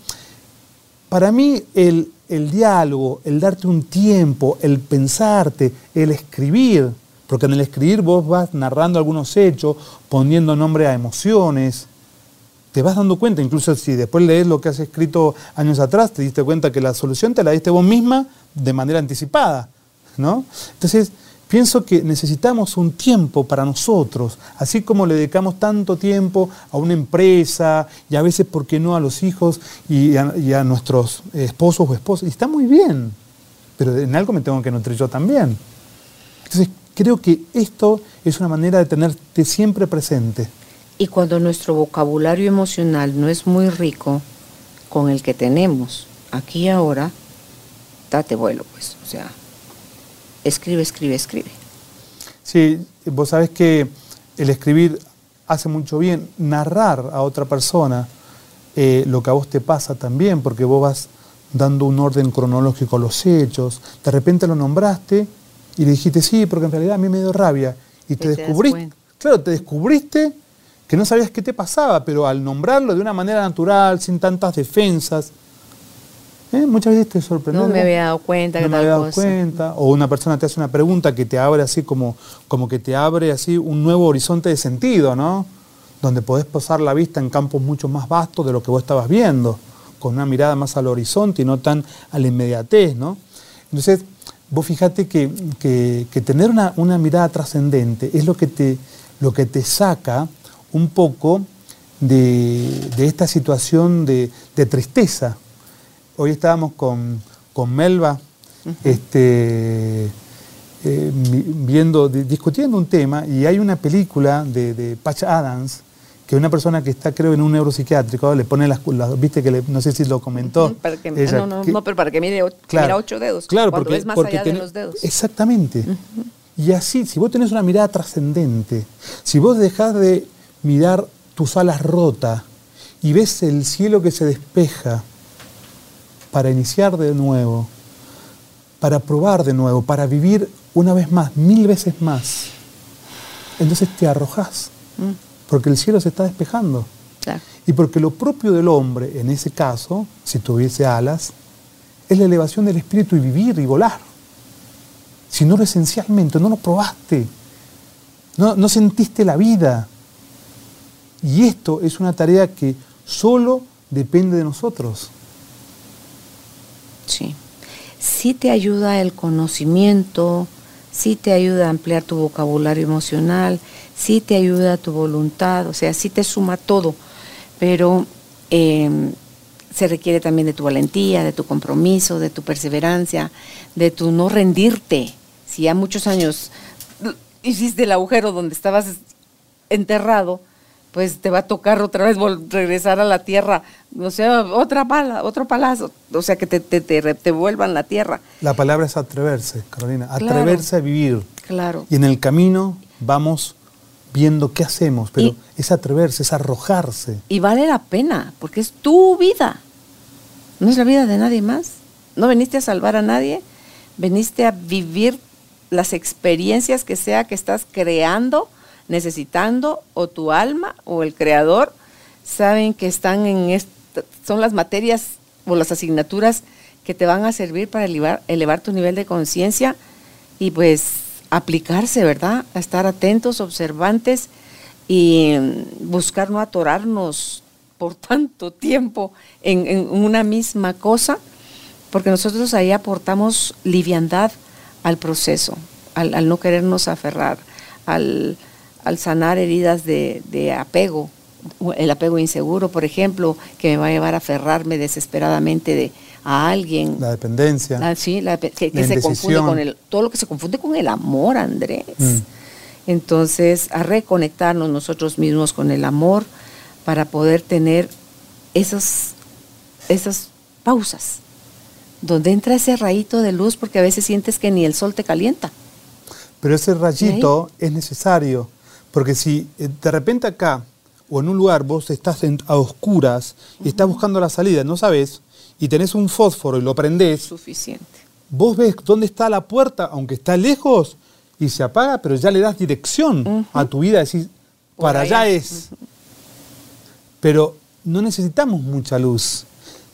para mí el, diálogo, el darte un tiempo, el pensarte, el escribir, Porque en el escribir vos vas narrando algunos hechos, poniendo nombre a emociones. Te vas dando cuenta, incluso si después lees lo que has escrito años atrás, te diste cuenta que la solución te la diste vos misma de manera anticipada. ¿no? Entonces, pienso que necesitamos un tiempo para nosotros, así como le dedicamos tanto tiempo a una empresa y a veces, ¿por qué no?, a los hijos y a, y a nuestros esposos o esposas. Y está muy bien, pero en algo me tengo que nutrir yo también. Entonces, creo que esto es una manera de tenerte siempre presente. Y cuando nuestro vocabulario emocional no es muy rico con el que tenemos aquí y ahora, date vuelo, pues. O sea, escribe, escribe, escribe. Sí, vos sabés que el escribir hace mucho bien, narrar a otra persona eh, lo que a vos te pasa también, porque vos vas dando un orden cronológico a los hechos, de repente lo nombraste y le dijiste sí, porque en realidad a mí me dio rabia, y te, te descubriste, claro, te descubriste que no sabías qué te pasaba, pero al nombrarlo de una manera natural, sin tantas defensas, ¿eh? muchas veces te sorprendió. No me había dado cuenta no que me tal había dado cosa. cuenta, o una persona te hace una pregunta que te abre así como, como que te abre así un nuevo horizonte de sentido, ¿no? Donde podés posar la vista en campos mucho más vastos de lo que vos estabas viendo, con una mirada más al horizonte y no tan a la inmediatez, ¿no? Entonces, vos fíjate que, que- que tener una, una mirada trascendente es lo que, te, lo que te saca un poco de, de esta situación de, de tristeza. Hoy estábamos con, con Melba este, eh, viendo, di- discutiendo un tema y hay una película de, de Patch Adams que una persona que está creo en un neuropsiquiátrico le pone las, las- viste que le- no sé si lo comentó Para que, ella, no, no, que- no, pero para que mire, Claro. mira ocho dedos. Claro, cuando porque, ves más porque allá de los dedos. Exactamente. Y así, si vos tenés una mirada trascendente, si vos dejás de mirar tus alas rotas y ves el cielo que se despeja para iniciar de nuevo, para probar de nuevo, para vivir una vez más, mil veces más, entonces te arrojás, Mm, porque el cielo se está despejando. claro. Y porque lo propio del hombre, en ese caso, si tuviese alas, es la elevación del espíritu y vivir y volar. Si no lo esencialmente, no lo probaste, no, no sentiste la vida. Y esto es una tarea que solo depende de nosotros. Sí. Sí te ayuda el conocimiento, sí te ayuda a ampliar tu vocabulario emocional, sí te ayuda tu voluntad, o sea, sí te suma todo, pero eh, se requiere también de tu valentía, de tu compromiso, de tu perseverancia, de tu no rendirte. Si ya muchos años hiciste el agujero donde estabas enterrado, pues te va a tocar otra vez regresar a la tierra, o sea, otra pala, otro palazo, o sea, que te, te, te, te vuelvan la tierra. La palabra es atreverse, Carolina, Claro. atreverse a vivir. Claro. Y en el camino vamos viendo qué hacemos, pero Y- es atreverse, es arrojarse. Y vale la pena, porque es tu vida, no es la vida de nadie más. No veniste a salvar a nadie, veniste a vivir las experiencias que sea que estás creando, necesitando, o tu alma o el creador saben que están en esta, son las materias o las asignaturas que te van a servir para elevar, elevar tu nivel de conciencia y pues aplicarse, ¿verdad? A estar atentos, observantes y mm, buscar no atorarnos por tanto tiempo en, en una misma cosa, porque nosotros ahí aportamos liviandad al proceso, al, al no querernos aferrar, al, al sanar heridas de, de apego, el apego inseguro, por ejemplo, que me va a llevar a aferrarme desesperadamente de, a alguien. La dependencia. La- sí, la- que, que La se confunde con el, todo lo que se confunde con el amor, Andrés. Mm. Entonces, a reconectarnos nosotros mismos con el amor para poder tener esas, esas pausas, donde entra ese rayito de luz, porque a veces sientes que ni el sol te calienta. Pero ese rayito es necesario, porque si eh, de repente acá o en un lugar vos estás en- a oscuras y estás buscando la salida, no sabes, y tenés un fósforo y lo prendés, Suficiente. vos ves dónde está la puerta, aunque está lejos, y se apaga, pero ya le das dirección a tu vida, decís, Por para allá es. Pero no necesitamos mucha luz,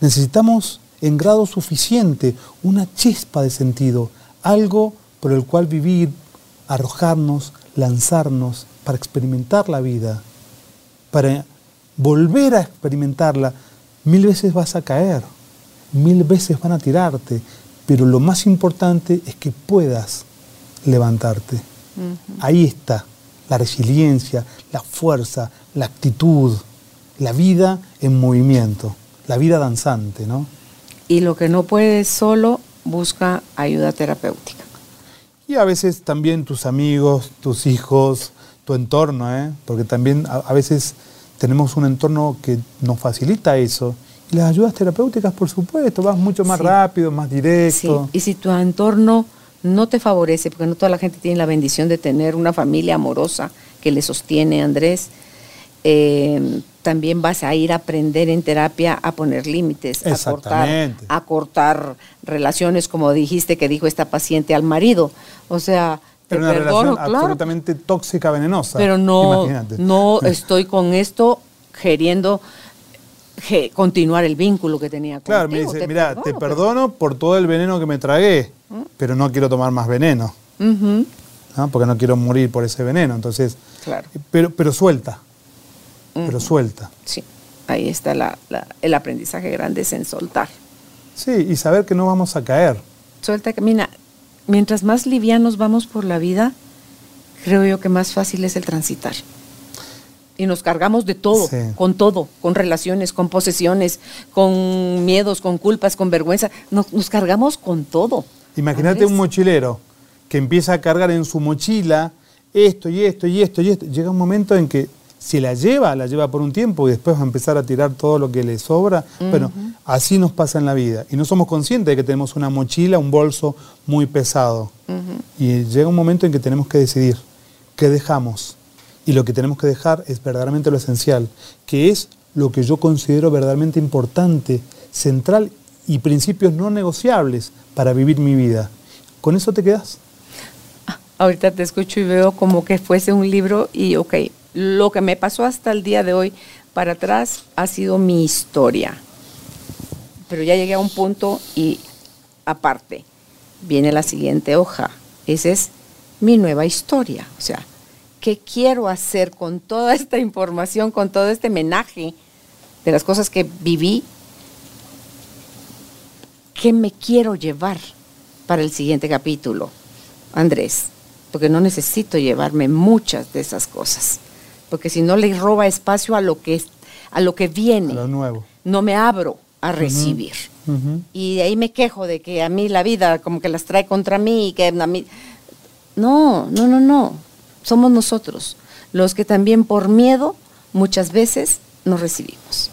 necesitamos en grado suficiente una chispa de sentido, algo por el cual vivir arrojarnos, lanzarnos para experimentar la vida, para volver a experimentarla. Mil veces vas a caer, mil veces van a tirarte, pero lo más importante es que puedas levantarte. Ahí está la resiliencia, la fuerza, la actitud, la vida en movimiento, la vida danzante, ¿no? Y lo que no puedes solo, busca ayuda terapéutica. Y a veces también tus amigos, tus hijos, tu entorno, ¿eh? porque también a, veces tenemos un entorno que nos facilita eso. Y las ayudas terapéuticas, por supuesto, vas mucho más rápido, más directo. Sí. Y si tu entorno no te favorece, porque no toda la gente tiene la bendición de tener una familia amorosa que le sostiene, Andrés, eh, también vas a ir a aprender en terapia a poner límites, a cortar, a cortar relaciones, como dijiste que dijo esta paciente al marido. O sea, pero una relación absolutamente tóxica, venenosa. Pero no, no <laughs> estoy con esto queriendo continuar el vínculo que tenía contigo. Claro, me dice, mira, te perdono por todo el veneno que me tragué, ¿Mm? pero no quiero tomar más veneno. Porque no quiero morir por ese veneno. Entonces, claro. pero, pero suelta pero suelta. Sí, ahí está el aprendizaje grande, es en soltar. Sí, y saber que no vamos a caer. Suelta, camina. Mientras más livianos vamos por la vida, creo yo que más fácil es el transitar. Y nos cargamos de todo, con todo, con relaciones, con posesiones, con miedos, con culpas, con vergüenza. Nos, nos cargamos con todo. Imagínate un mochilero que empieza a cargar en su mochila esto y esto y esto y esto. Llega un momento en que si la lleva, la lleva por un tiempo y después va a empezar a tirar todo lo que le sobra. Bueno, así nos pasa en la vida. Y no somos conscientes de que tenemos una mochila, un bolso muy pesado. Y llega un momento en que tenemos que decidir qué dejamos. Y lo que tenemos que dejar es verdaderamente lo esencial, que es lo que yo considero verdaderamente importante, central y principios no negociables para vivir mi vida. ¿Con eso te quedas? Ah, ahorita te escucho y veo como que fuese un libro y, ok, lo que me pasó hasta el día de hoy para atrás ha sido mi historia. Pero ya llegué a un punto y aparte, viene la siguiente hoja. Esa es mi nueva historia. O sea, ¿qué quiero hacer con toda esta información, con todo este menaje de las cosas que viví? ¿Qué me quiero llevar para el siguiente capítulo, Andrés? Porque no necesito llevarme muchas de esas cosas porque si no le roba espacio a lo que, a lo que viene. lo nuevo. No me abro a recibir. Y de ahí me quejo de que a mí la vida como que las trae contra mí y que a mí... No, no, no, no. Somos nosotros los que también por miedo muchas veces nos recibimos.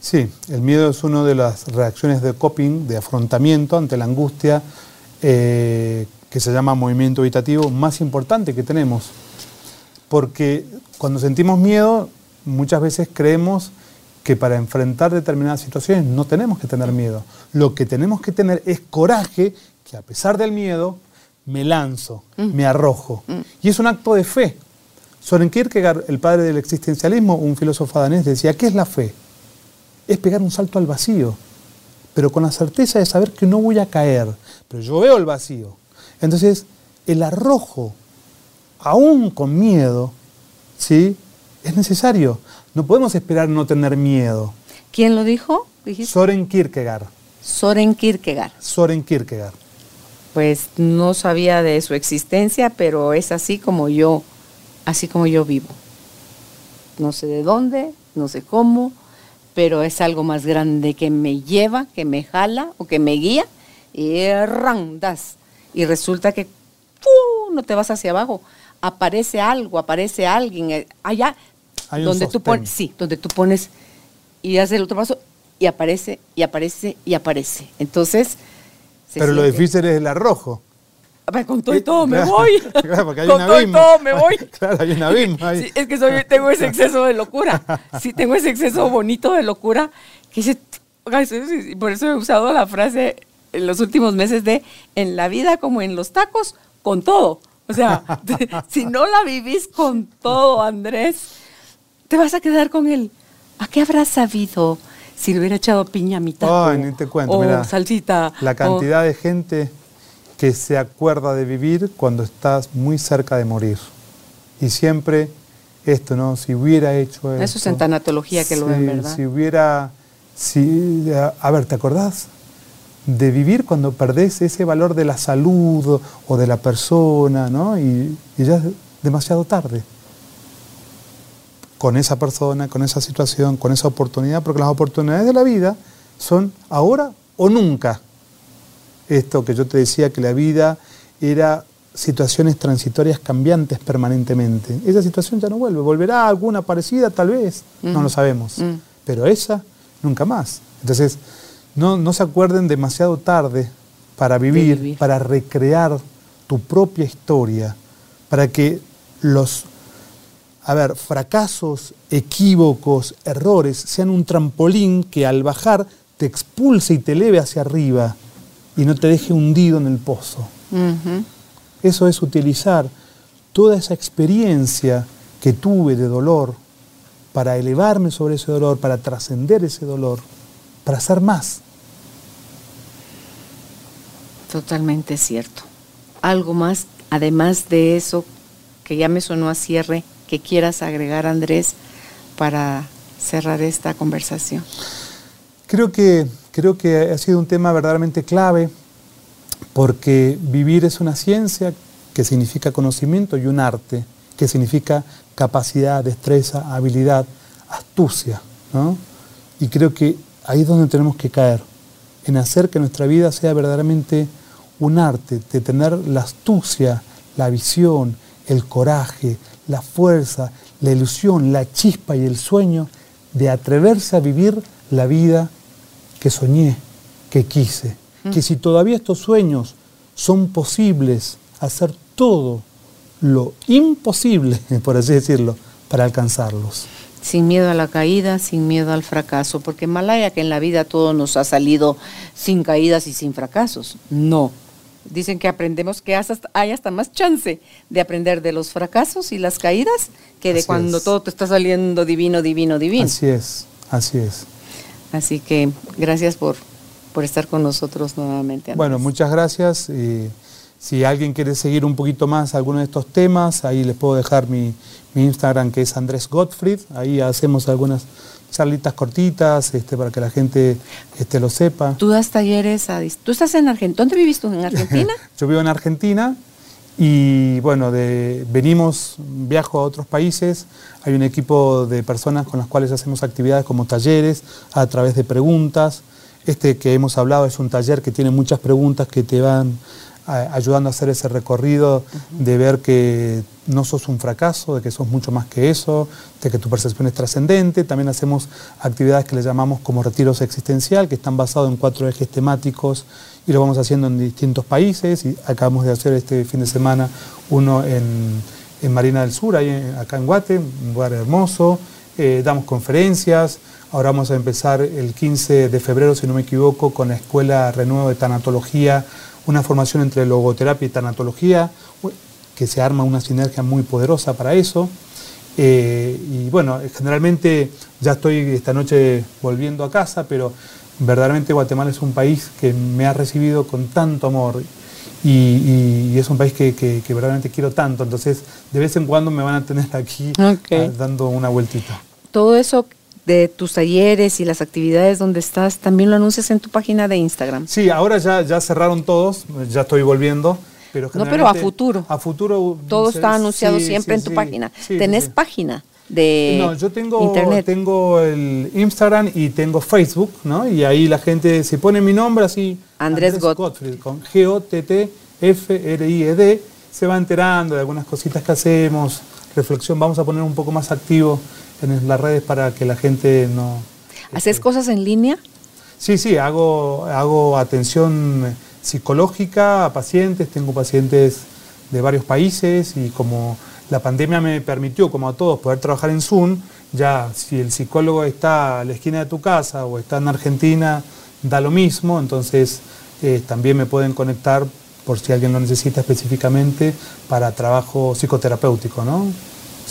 Sí, el miedo es una de las reacciones de coping, de afrontamiento ante la angustia, eh, que se llama movimiento evitativo, más importante que tenemos porque cuando sentimos miedo, muchas veces creemos que para enfrentar determinadas situaciones no tenemos que tener miedo. Lo que tenemos que tener es coraje, que a pesar del miedo, me lanzo, mm. me arrojo. Mm. Y es un acto de fe. Soren Kierkegaard, el padre del existencialismo, un filósofo danés, decía, ¿qué es la fe? Es pegar un salto al vacío, pero con la certeza de saber que no voy a caer, pero yo veo el vacío. Entonces, el arrojo aún con miedo, ¿sí? Es necesario. No podemos esperar no tener miedo. ¿Quién lo dijo? Soren Kierkegaard. Soren Kierkegaard. Soren Kierkegaard. Pues no sabía de su existencia, pero es así como yo, así como yo vivo. No sé de dónde, no sé cómo, pero es algo más grande que me lleva, que me jala o que me guía y randas. Y resulta que no te vas hacia abajo, aparece algo, aparece alguien eh, allá donde tú pones, sí, donde tú pones y haces el otro paso y aparece y aparece y aparece. Entonces, pero lo difícil es el arrojo. con todo y todo me voy. <laughs> Claro, porque hay <laughs> con todo y todo me <laughs> voy. Claro, hay un abismo Sí, es que soy, tengo ese exceso de locura. Sí, tengo ese exceso bonito de locura que dice, por eso he usado la frase en los últimos meses de en la vida como en los tacos, con todo. O sea, si no la vivís con todo, Andrés, te vas a quedar con él. ¿A qué habrás sabido si le hubiera echado piña a mitad? Ay, ni te cuento, o salsita. La cantidad de gente que se acuerda de vivir cuando estás muy cerca de morir. Y siempre esto, ¿no? Si hubiera hecho eso. Eso es en tanatología que lo ven, ¿verdad? Si hubiera. Si, a ver, ¿te acordás? De vivir cuando perdés ese valor de la salud o de la persona, ¿no? Y, y ya es demasiado tarde. Con esa persona, con esa situación, con esa oportunidad, porque las oportunidades de la vida son ahora o nunca. Esto que yo te decía que la vida era situaciones transitorias cambiantes permanentemente. Esa situación ya no vuelve. ¿Volverá alguna parecida tal vez? No lo sabemos. Mm. Pero esa nunca más. Entonces, no, no se acuerden demasiado tarde para vivir, para recrear tu propia historia, para que los a ver, fracasos, equívocos, errores sean un trampolín que al bajar te expulse y te eleve hacia arriba y no te deje hundido en el pozo. Eso es utilizar toda esa experiencia que tuve de dolor para elevarme sobre ese dolor, para trascender ese dolor, para hacer más. Totalmente cierto. Algo más, además de eso, que ya me sonó a cierre, quieras agregar, Andrés, para cerrar esta conversación. Creo que, creo que ha sido un tema verdaderamente clave porque vivir es una ciencia que significa conocimiento y un arte que significa capacidad, destreza, habilidad, astucia. Y creo que ahí es donde tenemos que caer, en hacer que nuestra vida sea verdaderamente un arte, de tener la astucia, la visión, el coraje, la fuerza, la ilusión, la chispa y el sueño de atreverse a vivir la vida que soñé, que quise. Que si todavía estos sueños son posibles, hacer todo lo imposible, <laughs> por así decirlo, para alcanzarlos. Sin miedo a la caída, sin miedo al fracaso, porque malaya que en la vida todo nos ha salido sin caídas y sin fracasos. No. Dicen que aprendemos que hay hasta más chance de aprender de los fracasos y las caídas que de cuando todo te está saliendo divino, divino, divino. Así es, así es. Así que gracias por, por estar con nosotros nuevamente. Bueno, muchas gracias. si alguien quiere seguir un poquito más alguno de estos temas, ahí les puedo dejar mi, Instagram que es Andrés Gottfried. Ahí hacemos algunas charlitas cortitas este, para que la gente este, lo sepa. ¿Tú das talleres? A, ¿Tú estás en Argentina? ¿Dónde vivís tú? ¿En Argentina? <laughs> Yo vivo en Argentina y bueno, de, venimos, viajo a otros países, hay un equipo de personas con las cuales hacemos actividades como talleres a través de preguntas. Este que hemos hablado es un taller que tiene muchas preguntas que te van ayudando a hacer ese recorrido de ver que no sos un fracaso, de que sos mucho más que eso, de que tu percepción es trascendente. También hacemos actividades que le llamamos como retiros existencial, que están basados en cuatro ejes temáticos y lo vamos haciendo en distintos países. Y acabamos de hacer este fin de semana uno en, Marina del Sur, ahí, acá en Guate, un lugar hermoso. Eh, damos conferencias. Ahora vamos a empezar el 15 de febrero, si no me equivoco, con la Escuela Renuevo de Tanatología una formación entre logoterapia y tanatología, que se arma una sinergia muy poderosa para eso. Eh, y bueno, generalmente ya estoy esta noche volviendo a casa, pero verdaderamente Guatemala es un país que me ha recibido con tanto amor y, es un país que, verdaderamente quiero tanto. Entonces, de vez en cuando me van a tener aquí ah, dando una vueltita. Todo eso de tus talleres y las actividades donde estás, también lo anuncias en tu página de Instagram. Sí, ahora ya, ya cerraron todos, ya estoy volviendo. Pero no, pero a futuro. A futuro. Todo está anunciado siempre en tu página. ¿Tenés página? De no, yo tengo, tengo el Instagram y tengo Facebook, ¿no? Y ahí la gente, se pone mi nombre así, Andrés, Gottfried, con G-O-T-T-F-R-I-E-D, se va enterando de algunas cositas que hacemos, reflexión, vamos a poner un poco más activo en las redes para que la gente no... ¿Haces este, cosas en línea? Sí, sí, hago, hago atención psicológica a pacientes, tengo pacientes de varios países y como la pandemia me permitió, como a todos, poder trabajar en Zoom, ya si el psicólogo está a la esquina de tu casa o está en Argentina, da lo mismo, entonces eh, también me pueden conectar por si alguien lo necesita específicamente para trabajo psicoterapéutico, ¿no?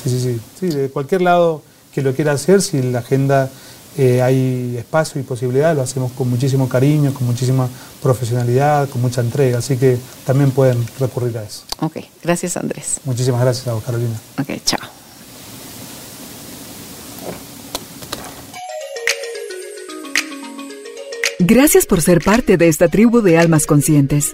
Sí, sí, sí, sí, de cualquier lado que lo quiera hacer, si la agenda eh, hay espacio y posibilidad, lo hacemos con muchísimo cariño, con muchísima profesionalidad, con mucha entrega, así que también pueden recurrir a eso. Ok, gracias Andrés. Muchísimas gracias a vos, Carolina. Ok, chao. Gracias por ser parte de esta tribu de almas conscientes.